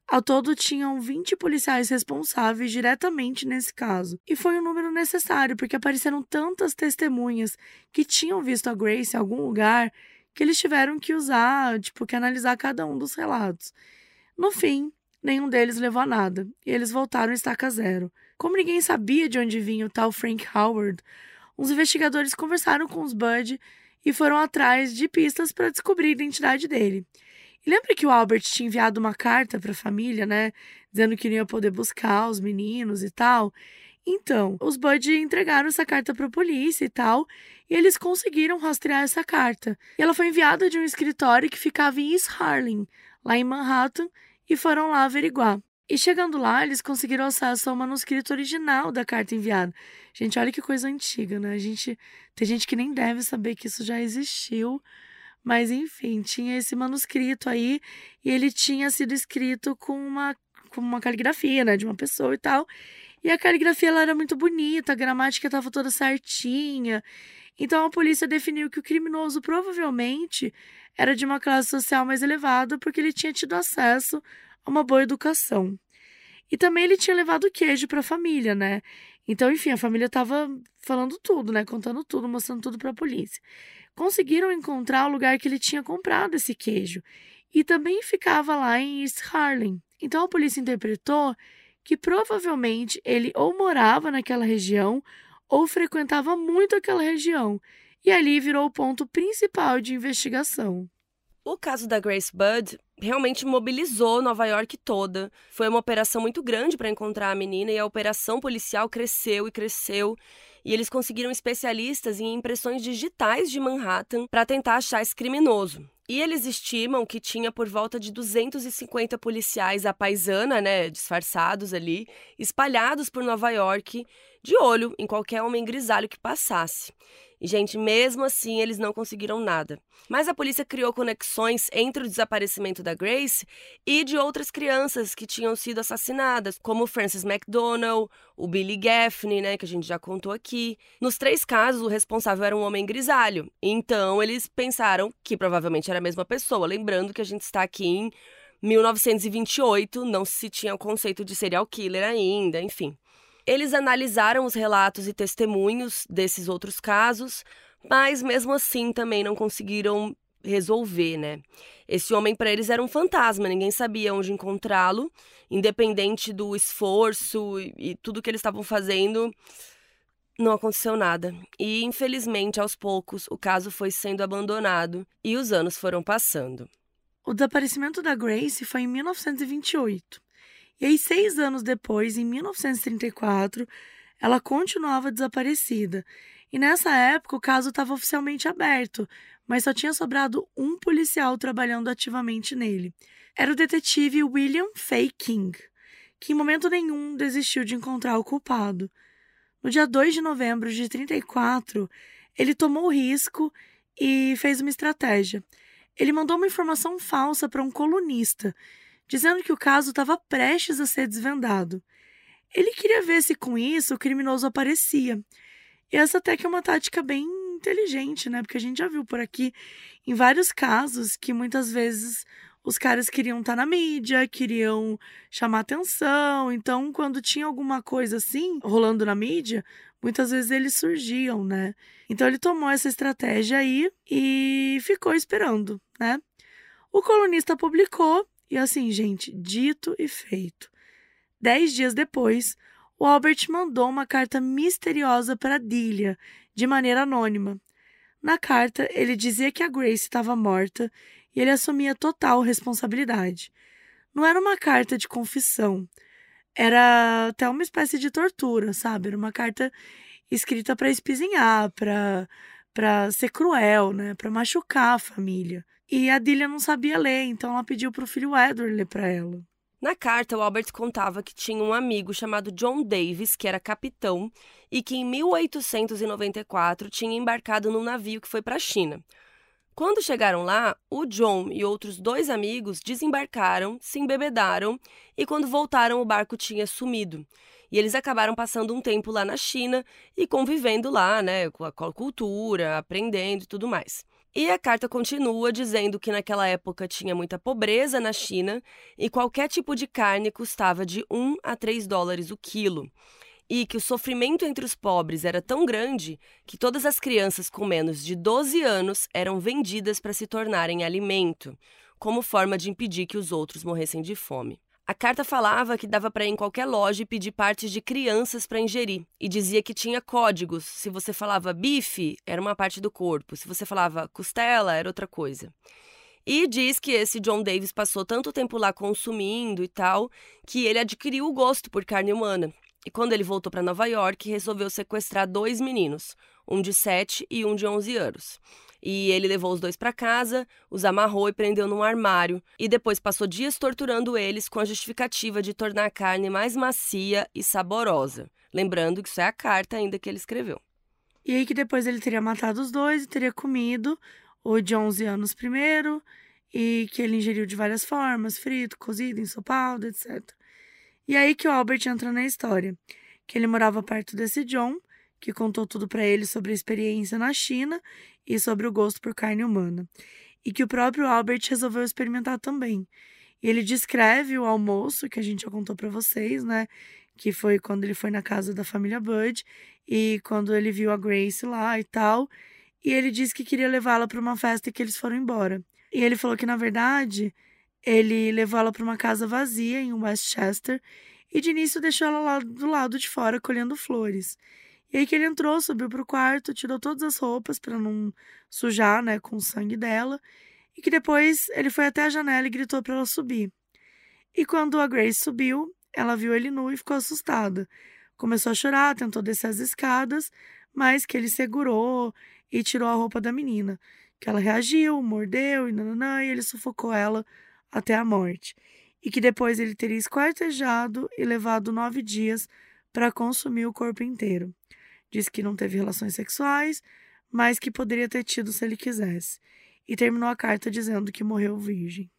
Ao todo, tinham 20 policiais responsáveis diretamente nesse caso. E foi um número necessário, porque apareceram tantas testemunhas que tinham visto a Grace em algum lugar que eles tiveram que usar, tipo, que analisar cada um dos relatos. No fim, nenhum deles levou a nada, e eles voltaram estaca zero. Como ninguém sabia de onde vinha o tal Frank Howard, os investigadores conversaram com os Bud e foram atrás de pistas para descobrir a identidade dele. Lembra que o Albert tinha enviado uma carta para a família, né? Dizendo que não ia poder buscar os meninos e tal. Então, os Bud entregaram essa carta para a polícia e tal, e eles conseguiram rastrear essa carta. E ela foi enviada de um escritório que ficava em East Harlem, lá em Manhattan, e foram lá averiguar. E chegando lá, eles conseguiram acesso ao manuscrito original da carta enviada. Gente, olha que coisa antiga, né? A gente tem gente que nem deve saber que isso já existiu, mas enfim, tinha esse manuscrito aí e ele tinha sido escrito com uma, com uma caligrafia, né, de uma pessoa e tal. E a caligrafia ela era muito bonita, a gramática estava toda certinha. Então a polícia definiu que o criminoso provavelmente era de uma classe social mais elevada porque ele tinha tido acesso a uma boa educação. E também ele tinha levado queijo para a família, né? Então, enfim, a família estava falando tudo, né? Contando tudo, mostrando tudo para a polícia conseguiram encontrar o lugar que ele tinha comprado esse queijo e também ficava lá em East Harlem. Então a polícia interpretou que provavelmente ele ou morava naquela região ou frequentava muito aquela região, e ali virou o ponto principal de investigação. O caso da Grace Budd realmente mobilizou Nova York toda. Foi uma operação muito grande para encontrar a menina e a operação policial cresceu e cresceu e eles conseguiram especialistas em impressões digitais de Manhattan para tentar achar esse criminoso. E eles estimam que tinha por volta de 250 policiais à paisana, né, disfarçados ali, espalhados por Nova York, de olho em qualquer homem grisalho que passasse. E, gente, mesmo assim, eles não conseguiram nada. Mas a polícia criou conexões entre o desaparecimento da Grace e de outras crianças que tinham sido assassinadas, como Frances McDonald, o Billy Gaffney, né, que a gente já contou aqui. Nos três casos, o responsável era um homem grisalho. Então, eles pensaram que provavelmente era a mesma pessoa. Lembrando que a gente está aqui em 1928, não se tinha o conceito de serial killer ainda, enfim. Eles analisaram os relatos e testemunhos desses outros casos, mas mesmo assim também não conseguiram resolver, né? Esse homem para eles era um fantasma, ninguém sabia onde encontrá-lo, independente do esforço e, e tudo que eles estavam fazendo, não aconteceu nada. E infelizmente, aos poucos, o caso foi sendo abandonado e os anos foram passando. O desaparecimento da Grace foi em 1928. E aí, seis anos depois, em 1934, ela continuava desaparecida. E nessa época, o caso estava oficialmente aberto, mas só tinha sobrado um policial trabalhando ativamente nele. Era o detetive William Fay King, que em momento nenhum desistiu de encontrar o culpado. No dia 2 de novembro de 34, ele tomou o risco e fez uma estratégia. Ele mandou uma informação falsa para um colunista dizendo que o caso estava prestes a ser desvendado. Ele queria ver se com isso o criminoso aparecia. E essa até que é uma tática bem inteligente, né? Porque a gente já viu por aqui em vários casos que muitas vezes os caras queriam estar tá na mídia, queriam chamar atenção. Então, quando tinha alguma coisa assim rolando na mídia, muitas vezes eles surgiam, né? Então ele tomou essa estratégia aí e ficou esperando, né? O colunista publicou e assim, gente, dito e feito. Dez dias depois, o Albert mandou uma carta misteriosa para Delia, de maneira anônima. Na carta, ele dizia que a Grace estava morta e ele assumia total responsabilidade. Não era uma carta de confissão, era até uma espécie de tortura, sabe? Era uma carta escrita para espizinhar, para para ser cruel, né, para machucar a família. E a Dilia não sabia ler, então ela pediu para o filho Edward ler para ela. Na carta, o Albert contava que tinha um amigo chamado John Davis, que era capitão, e que em 1894 tinha embarcado num navio que foi para a China. Quando chegaram lá, o John e outros dois amigos desembarcaram, se embebedaram e quando voltaram o barco tinha sumido. E eles acabaram passando um tempo lá na China e convivendo lá, né, com a cultura, aprendendo e tudo mais. E a carta continua dizendo que naquela época tinha muita pobreza na China e qualquer tipo de carne custava de 1 a 3 dólares o quilo e que o sofrimento entre os pobres era tão grande que todas as crianças com menos de 12 anos eram vendidas para se tornarem alimento, como forma de impedir que os outros morressem de fome. A carta falava que dava para ir em qualquer loja e pedir partes de crianças para ingerir, e dizia que tinha códigos. Se você falava bife, era uma parte do corpo, se você falava costela, era outra coisa. E diz que esse John Davis passou tanto tempo lá consumindo e tal, que ele adquiriu o gosto por carne humana e quando ele voltou para Nova York, resolveu sequestrar dois meninos, um de 7 e um de 11 anos. E ele levou os dois para casa, os amarrou e prendeu num armário, e depois passou dias torturando eles com a justificativa de tornar a carne mais macia e saborosa. Lembrando que isso é a carta ainda que ele escreveu. E aí que depois ele teria matado os dois e teria comido o de 11 anos primeiro, e que ele ingeriu de várias formas, frito, cozido, ensopado, etc. E aí que o Albert entra na história, que ele morava perto desse John, que contou tudo para ele sobre a experiência na China e sobre o gosto por carne humana, e que o próprio Albert resolveu experimentar também. E ele descreve o almoço que a gente já contou para vocês, né? Que foi quando ele foi na casa da família Bud e quando ele viu a Grace lá e tal. E ele disse que queria levá-la para uma festa e que eles foram embora. E ele falou que na verdade ele levou ela para uma casa vazia em Westchester e de início deixou ela lá do lado de fora colhendo flores. E aí que ele entrou, subiu para o quarto, tirou todas as roupas para não sujar, né, com o sangue dela, e que depois ele foi até a janela e gritou para ela subir. E quando a Grace subiu, ela viu ele nu e ficou assustada. Começou a chorar, tentou descer as escadas, mas que ele segurou e tirou a roupa da menina. Que ela reagiu, mordeu e nananã, e ele sufocou ela até a morte, e que depois ele teria esquartejado e levado nove dias para consumir o corpo inteiro. Diz que não teve relações sexuais, mas que poderia ter tido se ele quisesse. E terminou a carta dizendo que morreu virgem.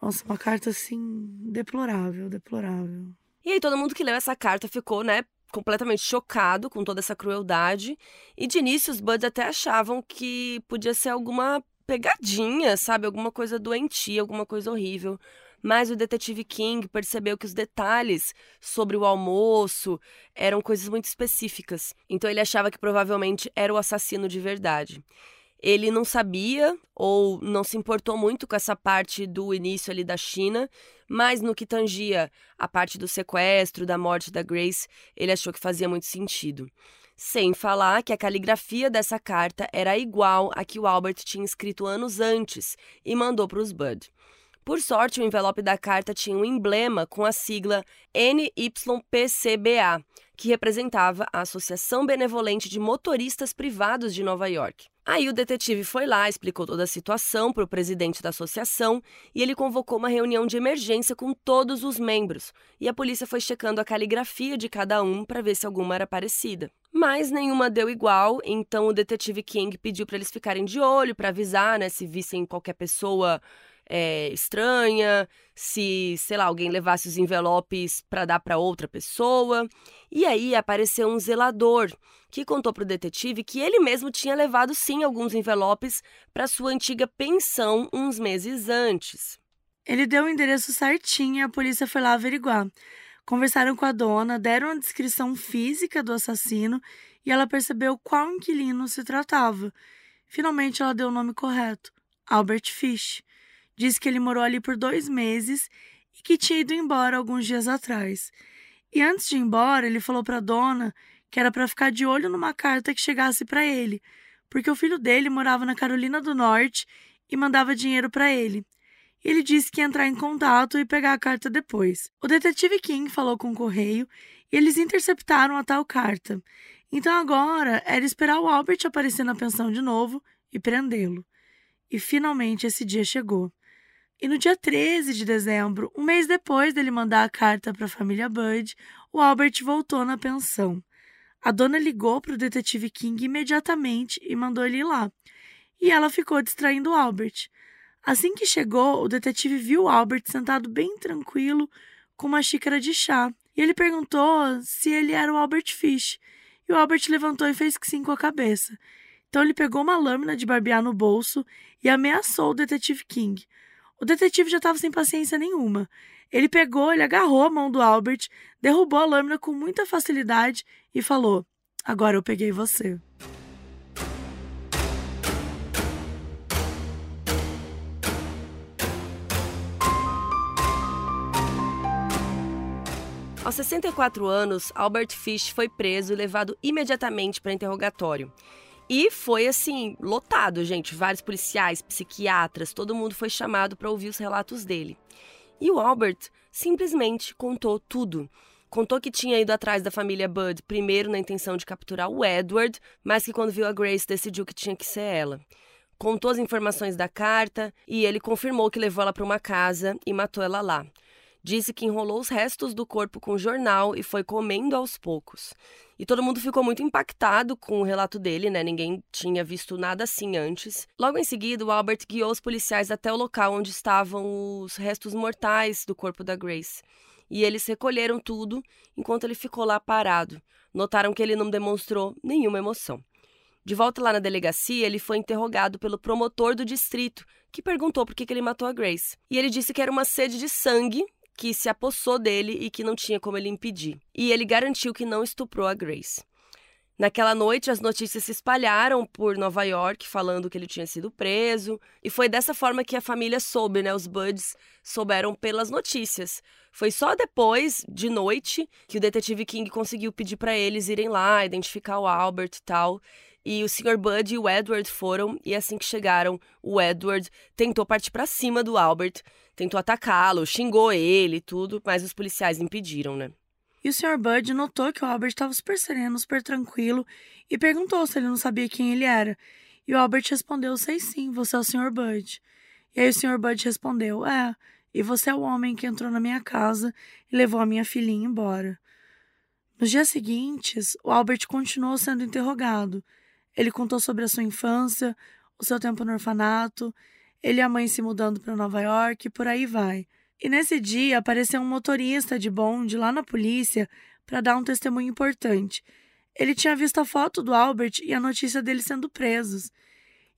Nossa, uma carta assim, deplorável, deplorável. E aí todo mundo que leu essa carta ficou, né, completamente chocado com toda essa crueldade. E de início os Buds até achavam que podia ser alguma pegadinha, sabe? Alguma coisa doentia, alguma coisa horrível. Mas o detetive King percebeu que os detalhes sobre o almoço eram coisas muito específicas. Então ele achava que provavelmente era o assassino de verdade. Ele não sabia ou não se importou muito com essa parte do início ali da China, mas no que tangia a parte do sequestro, da morte da Grace, ele achou que fazia muito sentido. Sem falar que a caligrafia dessa carta era igual à que o Albert tinha escrito anos antes e mandou para os Bud. Por sorte, o envelope da carta tinha um emblema com a sigla NYPCBA, que representava a Associação Benevolente de Motoristas Privados de Nova York. Aí o detetive foi lá, explicou toda a situação para o presidente da associação e ele convocou uma reunião de emergência com todos os membros. E a polícia foi checando a caligrafia de cada um para ver se alguma era parecida. Mas nenhuma deu igual, então o detetive King pediu para eles ficarem de olho para avisar, né, se vissem qualquer pessoa é, estranha, se, sei lá, alguém levasse os envelopes para dar para outra pessoa. E aí apareceu um zelador que contou para o detetive que ele mesmo tinha levado sim alguns envelopes para sua antiga pensão uns meses antes. Ele deu o endereço certinho e a polícia foi lá averiguar. Conversaram com a dona, deram a descrição física do assassino e ela percebeu qual inquilino se tratava. Finalmente ela deu o nome correto: Albert Fish. Disse que ele morou ali por dois meses e que tinha ido embora alguns dias atrás. E antes de ir embora, ele falou para a dona que era para ficar de olho numa carta que chegasse para ele, porque o filho dele morava na Carolina do Norte e mandava dinheiro para ele. Ele disse que ia entrar em contato e pegar a carta depois. O detetive King falou com o correio e eles interceptaram a tal carta. Então agora era esperar o Albert aparecer na pensão de novo e prendê-lo. E finalmente esse dia chegou. E no dia 13 de dezembro, um mês depois dele mandar a carta para a família Bud, o Albert voltou na pensão. A dona ligou para o detetive King imediatamente e mandou ele ir lá. E ela ficou distraindo Albert. Assim que chegou, o detetive viu o Albert sentado bem tranquilo com uma xícara de chá. E ele perguntou se ele era o Albert Fish. E o Albert levantou e fez que sim com a cabeça. Então ele pegou uma lâmina de barbear no bolso e ameaçou o detetive King. O detetive já estava sem paciência nenhuma. Ele pegou, ele agarrou a mão do Albert, derrubou a lâmina com muita facilidade e falou: Agora eu peguei você. Aos 64 anos, Albert Fish foi preso e levado imediatamente para interrogatório. E foi assim, lotado, gente. Vários policiais, psiquiatras, todo mundo foi chamado para ouvir os relatos dele. E o Albert simplesmente contou tudo. Contou que tinha ido atrás da família Bud primeiro na intenção de capturar o Edward, mas que quando viu a Grace decidiu que tinha que ser ela. Contou as informações da carta e ele confirmou que levou ela para uma casa e matou ela lá. Disse que enrolou os restos do corpo com jornal e foi comendo aos poucos. E todo mundo ficou muito impactado com o relato dele, né? Ninguém tinha visto nada assim antes. Logo em seguida, o Albert guiou os policiais até o local onde estavam os restos mortais do corpo da Grace. E eles recolheram tudo enquanto ele ficou lá parado. Notaram que ele não demonstrou nenhuma emoção. De volta lá na delegacia, ele foi interrogado pelo promotor do distrito, que perguntou por que ele matou a Grace. E ele disse que era uma sede de sangue que se apossou dele e que não tinha como ele impedir. E ele garantiu que não estuprou a Grace. Naquela noite, as notícias se espalharam por Nova York, falando que ele tinha sido preso, e foi dessa forma que a família soube, né? Os Buds souberam pelas notícias. Foi só depois, de noite, que o detetive King conseguiu pedir para eles irem lá, identificar o Albert e tal. E o Sr. Bud e o Edward foram, e assim que chegaram, o Edward tentou partir para cima do Albert, tentou atacá-lo, xingou ele e tudo, mas os policiais impediram, né? E o Sr. Bud notou que o Albert estava super sereno, super tranquilo e perguntou se ele não sabia quem ele era. E o Albert respondeu: Sei sim, você é o Sr. Bud. E aí o Sr. Bud respondeu: É, e você é o homem que entrou na minha casa e levou a minha filhinha embora. Nos dias seguintes, o Albert continuou sendo interrogado. Ele contou sobre a sua infância, o seu tempo no orfanato ele e a mãe se mudando para Nova York e por aí vai. E nesse dia apareceu um motorista de bonde lá na polícia para dar um testemunho importante. Ele tinha visto a foto do Albert e a notícia dele sendo presos.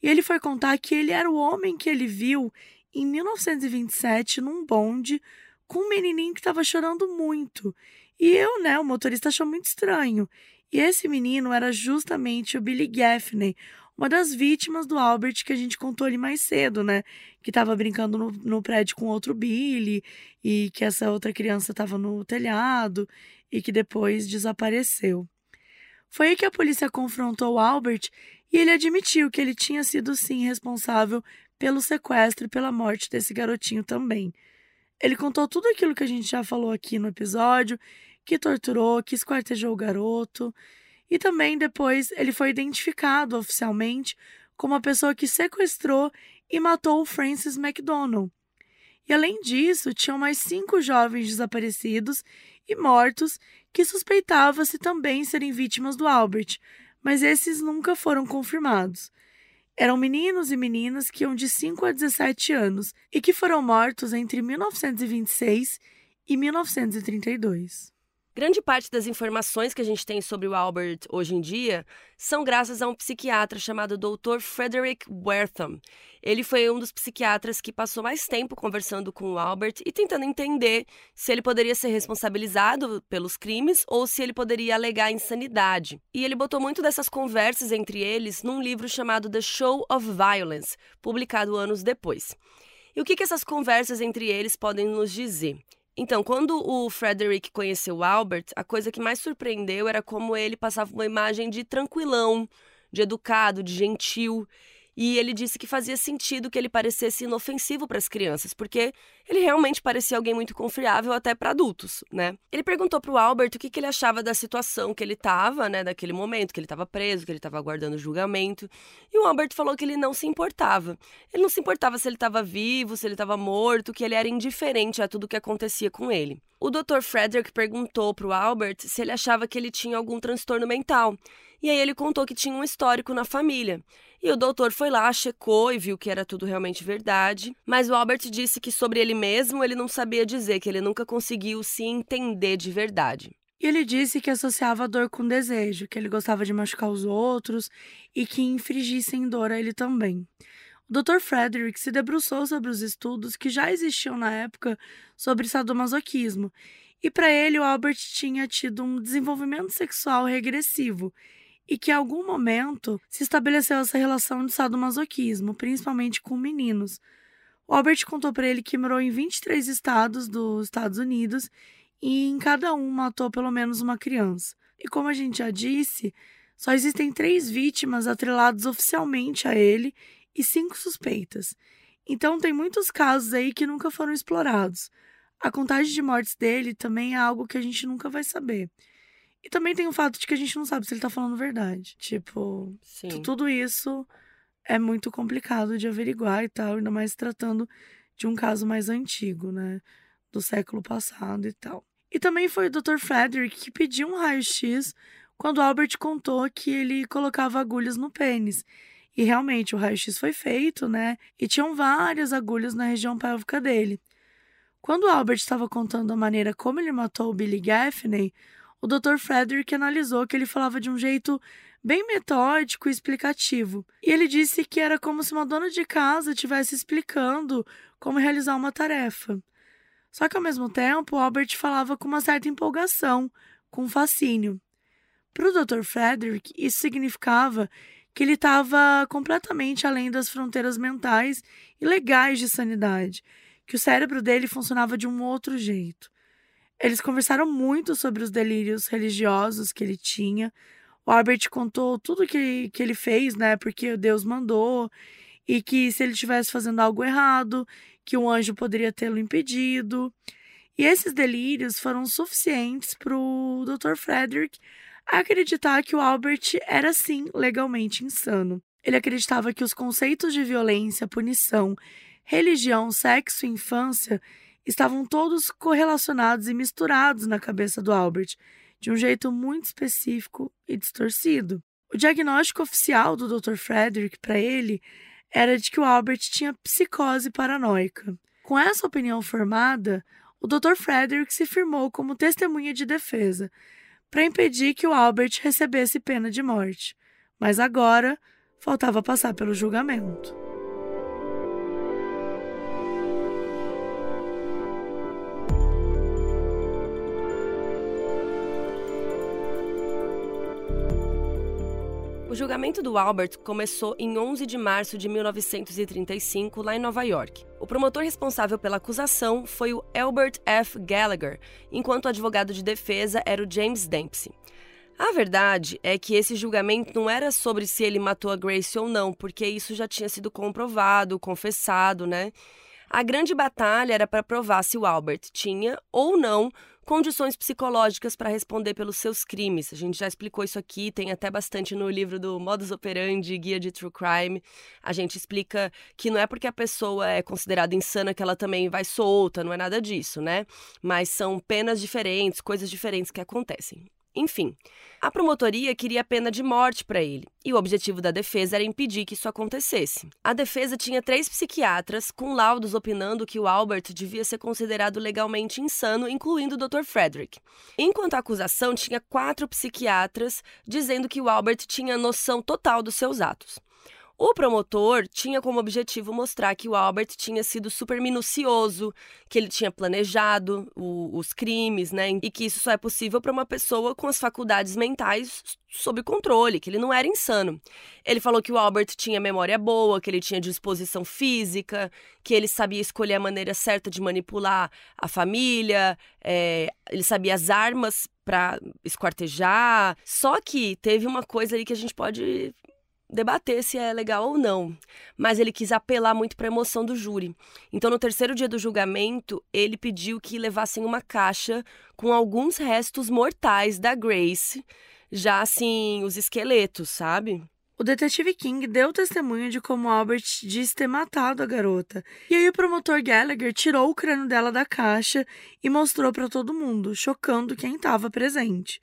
E ele foi contar que ele era o homem que ele viu em 1927 num bonde com um menininho que estava chorando muito. E eu, né, o motorista achou muito estranho. E esse menino era justamente o Billy Gaffney, uma das vítimas do Albert que a gente contou ali mais cedo, né? Que estava brincando no, no, prédio com outro Billy e que essa outra criança estava no telhado e que depois desapareceu. Foi aí que a polícia confrontou o Albert e ele admitiu que ele tinha sido sim responsável pelo sequestro e pela morte desse garotinho também. Ele contou tudo aquilo que a gente já falou aqui no episódio, que torturou, que esquartejou o garoto e também depois ele foi identificado oficialmente como a pessoa que sequestrou e matou o Francis McDonald. E além disso, tinham mais cinco jovens desaparecidos e mortos que suspeitava-se também serem vítimas do Albert, mas esses nunca foram confirmados. Eram meninos e meninas que iam de 5 a 17 anos e que foram mortos entre 1926 e 1932. Grande parte das informações que a gente tem sobre o Albert hoje em dia são graças a um psiquiatra chamado Dr. Frederick Wertham. Ele foi um dos psiquiatras que passou mais tempo conversando com o Albert e tentando entender se ele poderia ser responsabilizado pelos crimes ou se ele poderia alegar insanidade. E ele botou muito dessas conversas entre eles num livro chamado The Show of Violence, publicado anos depois. E o que, que essas conversas entre eles podem nos dizer? Então, quando o Frederick conheceu Albert, a coisa que mais surpreendeu era como ele passava uma imagem de tranquilão, de educado, de gentil. E ele disse que fazia sentido que ele parecesse inofensivo para as crianças, porque ele realmente parecia alguém muito confiável até para adultos, né? Ele perguntou para o Albert o que, que, ele achava da situação que ele estava, né, daquele momento, que ele estava preso, que ele estava aguardando julgamento. E o Albert falou que ele não se importava. Ele não se importava se ele estava vivo, se ele estava morto, que ele era indiferente a tudo o que acontecia com ele. O Dr. Frederick perguntou para o Albert se ele achava que ele tinha algum transtorno mental. E aí ele contou que tinha um histórico na família. E o doutor foi lá, checou e viu que era tudo realmente verdade. Mas o Albert disse que sobre ele mesmo ele não sabia dizer, que ele nunca conseguiu se entender de verdade. E ele disse que associava a dor com desejo, que ele gostava de machucar os outros e que infringissem dor a ele também. O Dr. Frederick se debruçou sobre os estudos que já existiam na época sobre sadomasoquismo, e para ele o Albert tinha tido um desenvolvimento sexual regressivo e que em algum momento se estabeleceu essa relação de sadomasoquismo, principalmente com meninos. O Albert contou para ele que morou em 23 estados dos Estados Unidos e em cada um matou pelo menos uma criança. E como a gente já disse, só existem três vítimas atreladas oficialmente a ele e cinco suspeitas. Então tem muitos casos aí que nunca foram explorados. A contagem de mortes dele também é algo que a gente nunca vai saber. E também tem o fato de que a gente não sabe se ele tá falando verdade. Tipo, tudo isso é muito complicado de averiguar e tal, ainda mais tratando de um caso mais antigo, né? Do século passado e tal. E também foi o Dr. Frederick que pediu um raio-x quando Albert contou que ele colocava agulhas no pênis. E realmente o raio-x foi feito, né? E tinham várias agulhas na região pélvica dele. Quando Albert estava contando a maneira como ele matou o Billy Gaffney, o Dr. Frederick analisou que ele falava de um jeito bem metódico e explicativo. E ele disse que era como se uma dona de casa estivesse explicando como realizar uma tarefa. Só que ao mesmo tempo, Albert falava com uma certa empolgação, com fascínio. Para o Dr. Frederick, isso significava que ele estava completamente além das fronteiras mentais e legais de sanidade, que o cérebro dele funcionava de um outro jeito. Eles conversaram muito sobre os delírios religiosos que ele tinha. O Albert contou tudo que, que ele fez, né? Porque Deus mandou, e que se ele estivesse fazendo algo errado, que um anjo poderia tê-lo impedido. E esses delírios foram suficientes para o Dr. Frederick acreditar que o Albert era sim legalmente insano. Ele acreditava que os conceitos de violência, punição, religião, sexo e infância estavam todos correlacionados e misturados na cabeça do Albert, de um jeito muito específico e distorcido. O diagnóstico oficial do Dr. Frederick para ele era de que o Albert tinha psicose paranoica. Com essa opinião formada, o Dr. Frederick se firmou como testemunha de defesa para impedir que o Albert recebesse pena de morte. Mas agora faltava passar pelo julgamento. Julgamento do Albert começou em 11 de março de 1935, lá em Nova York. O promotor responsável pela acusação foi o Albert F. Gallagher, enquanto o advogado de defesa era o James Dempsey. A verdade é que esse julgamento não era sobre se ele matou a Grace ou não, porque isso já tinha sido comprovado, confessado, né? A grande batalha era para provar se o Albert tinha ou não condições psicológicas para responder pelos seus crimes. A gente já explicou isso aqui, tem até bastante no livro do Modus Operandi, Guia de True Crime. A gente explica que não é porque a pessoa é considerada insana que ela também vai solta, não é nada disso, né? Mas são penas diferentes, coisas diferentes que acontecem. Enfim, a promotoria queria pena de morte para ele, e o objetivo da defesa era impedir que isso acontecesse. A defesa tinha três psiquiatras com laudos opinando que o Albert devia ser considerado legalmente insano, incluindo o Dr. Frederick. Enquanto a acusação tinha quatro psiquiatras dizendo que o Albert tinha noção total dos seus atos. O promotor tinha como objetivo mostrar que o Albert tinha sido super minucioso, que ele tinha planejado o, os crimes, né? E que isso só é possível para uma pessoa com as faculdades mentais sob controle, que ele não era insano. Ele falou que o Albert tinha memória boa, que ele tinha disposição física, que ele sabia escolher a maneira certa de manipular a família, é, ele sabia as armas para esquartejar. Só que teve uma coisa ali que a gente pode debater se é legal ou não, mas ele quis apelar muito para a emoção do júri. Então, no terceiro dia do julgamento, ele pediu que levassem uma caixa com alguns restos mortais da Grace, já assim, os esqueletos, sabe? O detetive King deu testemunho de como Albert disse ter matado a garota. E aí o promotor Gallagher tirou o crânio dela da caixa e mostrou para todo mundo, chocando quem estava presente.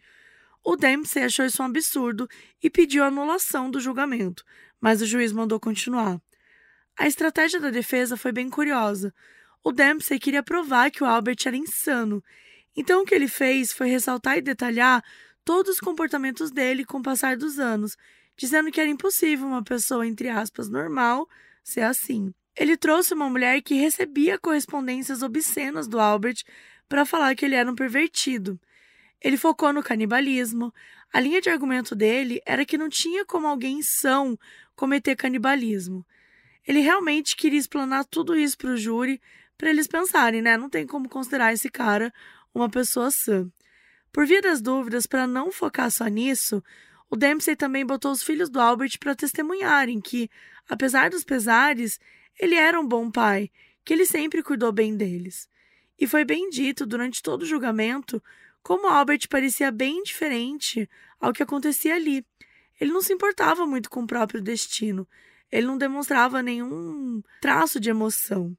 O Dempsey achou isso um absurdo e pediu a anulação do julgamento, mas o juiz mandou continuar. A estratégia da defesa foi bem curiosa. O Dempsey queria provar que o Albert era insano. Então o que ele fez foi ressaltar e detalhar todos os comportamentos dele com o passar dos anos, dizendo que era impossível uma pessoa, entre aspas, normal ser assim. Ele trouxe uma mulher que recebia correspondências obscenas do Albert para falar que ele era um pervertido. Ele focou no canibalismo. A linha de argumento dele era que não tinha como alguém são cometer canibalismo. Ele realmente queria explanar tudo isso para o júri, para eles pensarem, né? Não tem como considerar esse cara uma pessoa sã. Por via das dúvidas, para não focar só nisso, o Dempsey também botou os filhos do Albert para testemunharem que, apesar dos pesares, ele era um bom pai, que ele sempre cuidou bem deles. E foi bem dito durante todo o julgamento como Albert parecia bem diferente ao que acontecia ali. Ele não se importava muito com o próprio destino. Ele não demonstrava nenhum traço de emoção.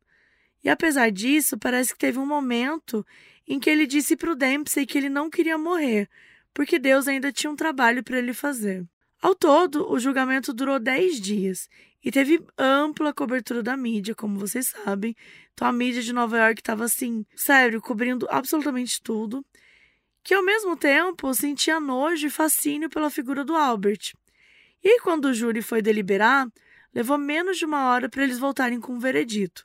E apesar disso, parece que teve um momento em que ele disse para o Dempsey que ele não queria morrer, porque Deus ainda tinha um trabalho para ele fazer. Ao todo, o julgamento durou 10 dias e teve ampla cobertura da mídia, como vocês sabem. Então a mídia de Nova York estava assim, sério, cobrindo absolutamente tudo que ao mesmo tempo sentia nojo e fascínio pela figura do Albert. E quando o júri foi deliberar, levou menos de uma hora para eles voltarem com o um veredito.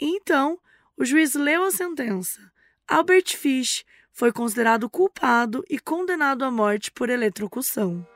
Então, o juiz leu a sentença. Albert Fish foi considerado culpado e condenado à morte por eletrocução.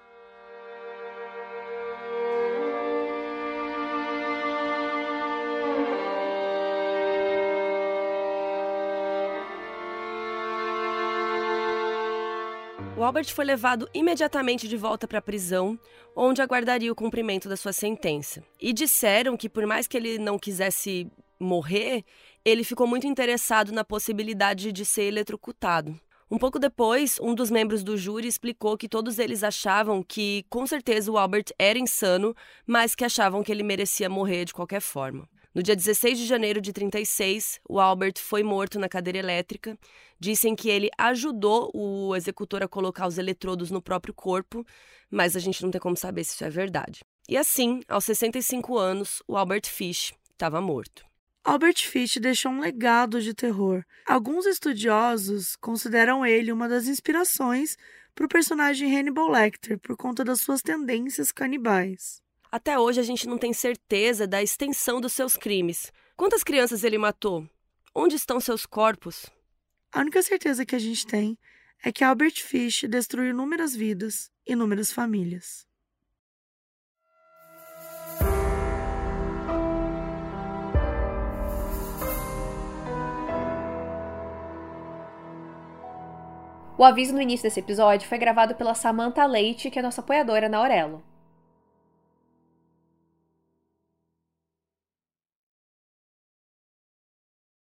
O Albert foi levado imediatamente de volta para a prisão, onde aguardaria o cumprimento da sua sentença. E disseram que, por mais que ele não quisesse morrer, ele ficou muito interessado na possibilidade de ser eletrocutado. Um pouco depois, um dos membros do júri explicou que todos eles achavam que, com certeza, o Albert era insano, mas que achavam que ele merecia morrer de qualquer forma. No dia 16 de janeiro de 36, o Albert foi morto na cadeira elétrica. Dizem que ele ajudou o executor a colocar os eletrodos no próprio corpo, mas a gente não tem como saber se isso é verdade. E assim, aos 65 anos, o Albert Fish estava morto. Albert Fish deixou um legado de terror. Alguns estudiosos consideram ele uma das inspirações para o personagem Hannibal Lecter por conta das suas tendências canibais. Até hoje a gente não tem certeza da extensão dos seus crimes. Quantas crianças ele matou? Onde estão seus corpos? A única certeza que a gente tem é que Albert Fish destruiu inúmeras vidas, inúmeras famílias. O aviso no início desse episódio foi gravado pela Samantha Leite, que é nossa apoiadora na Aurelo.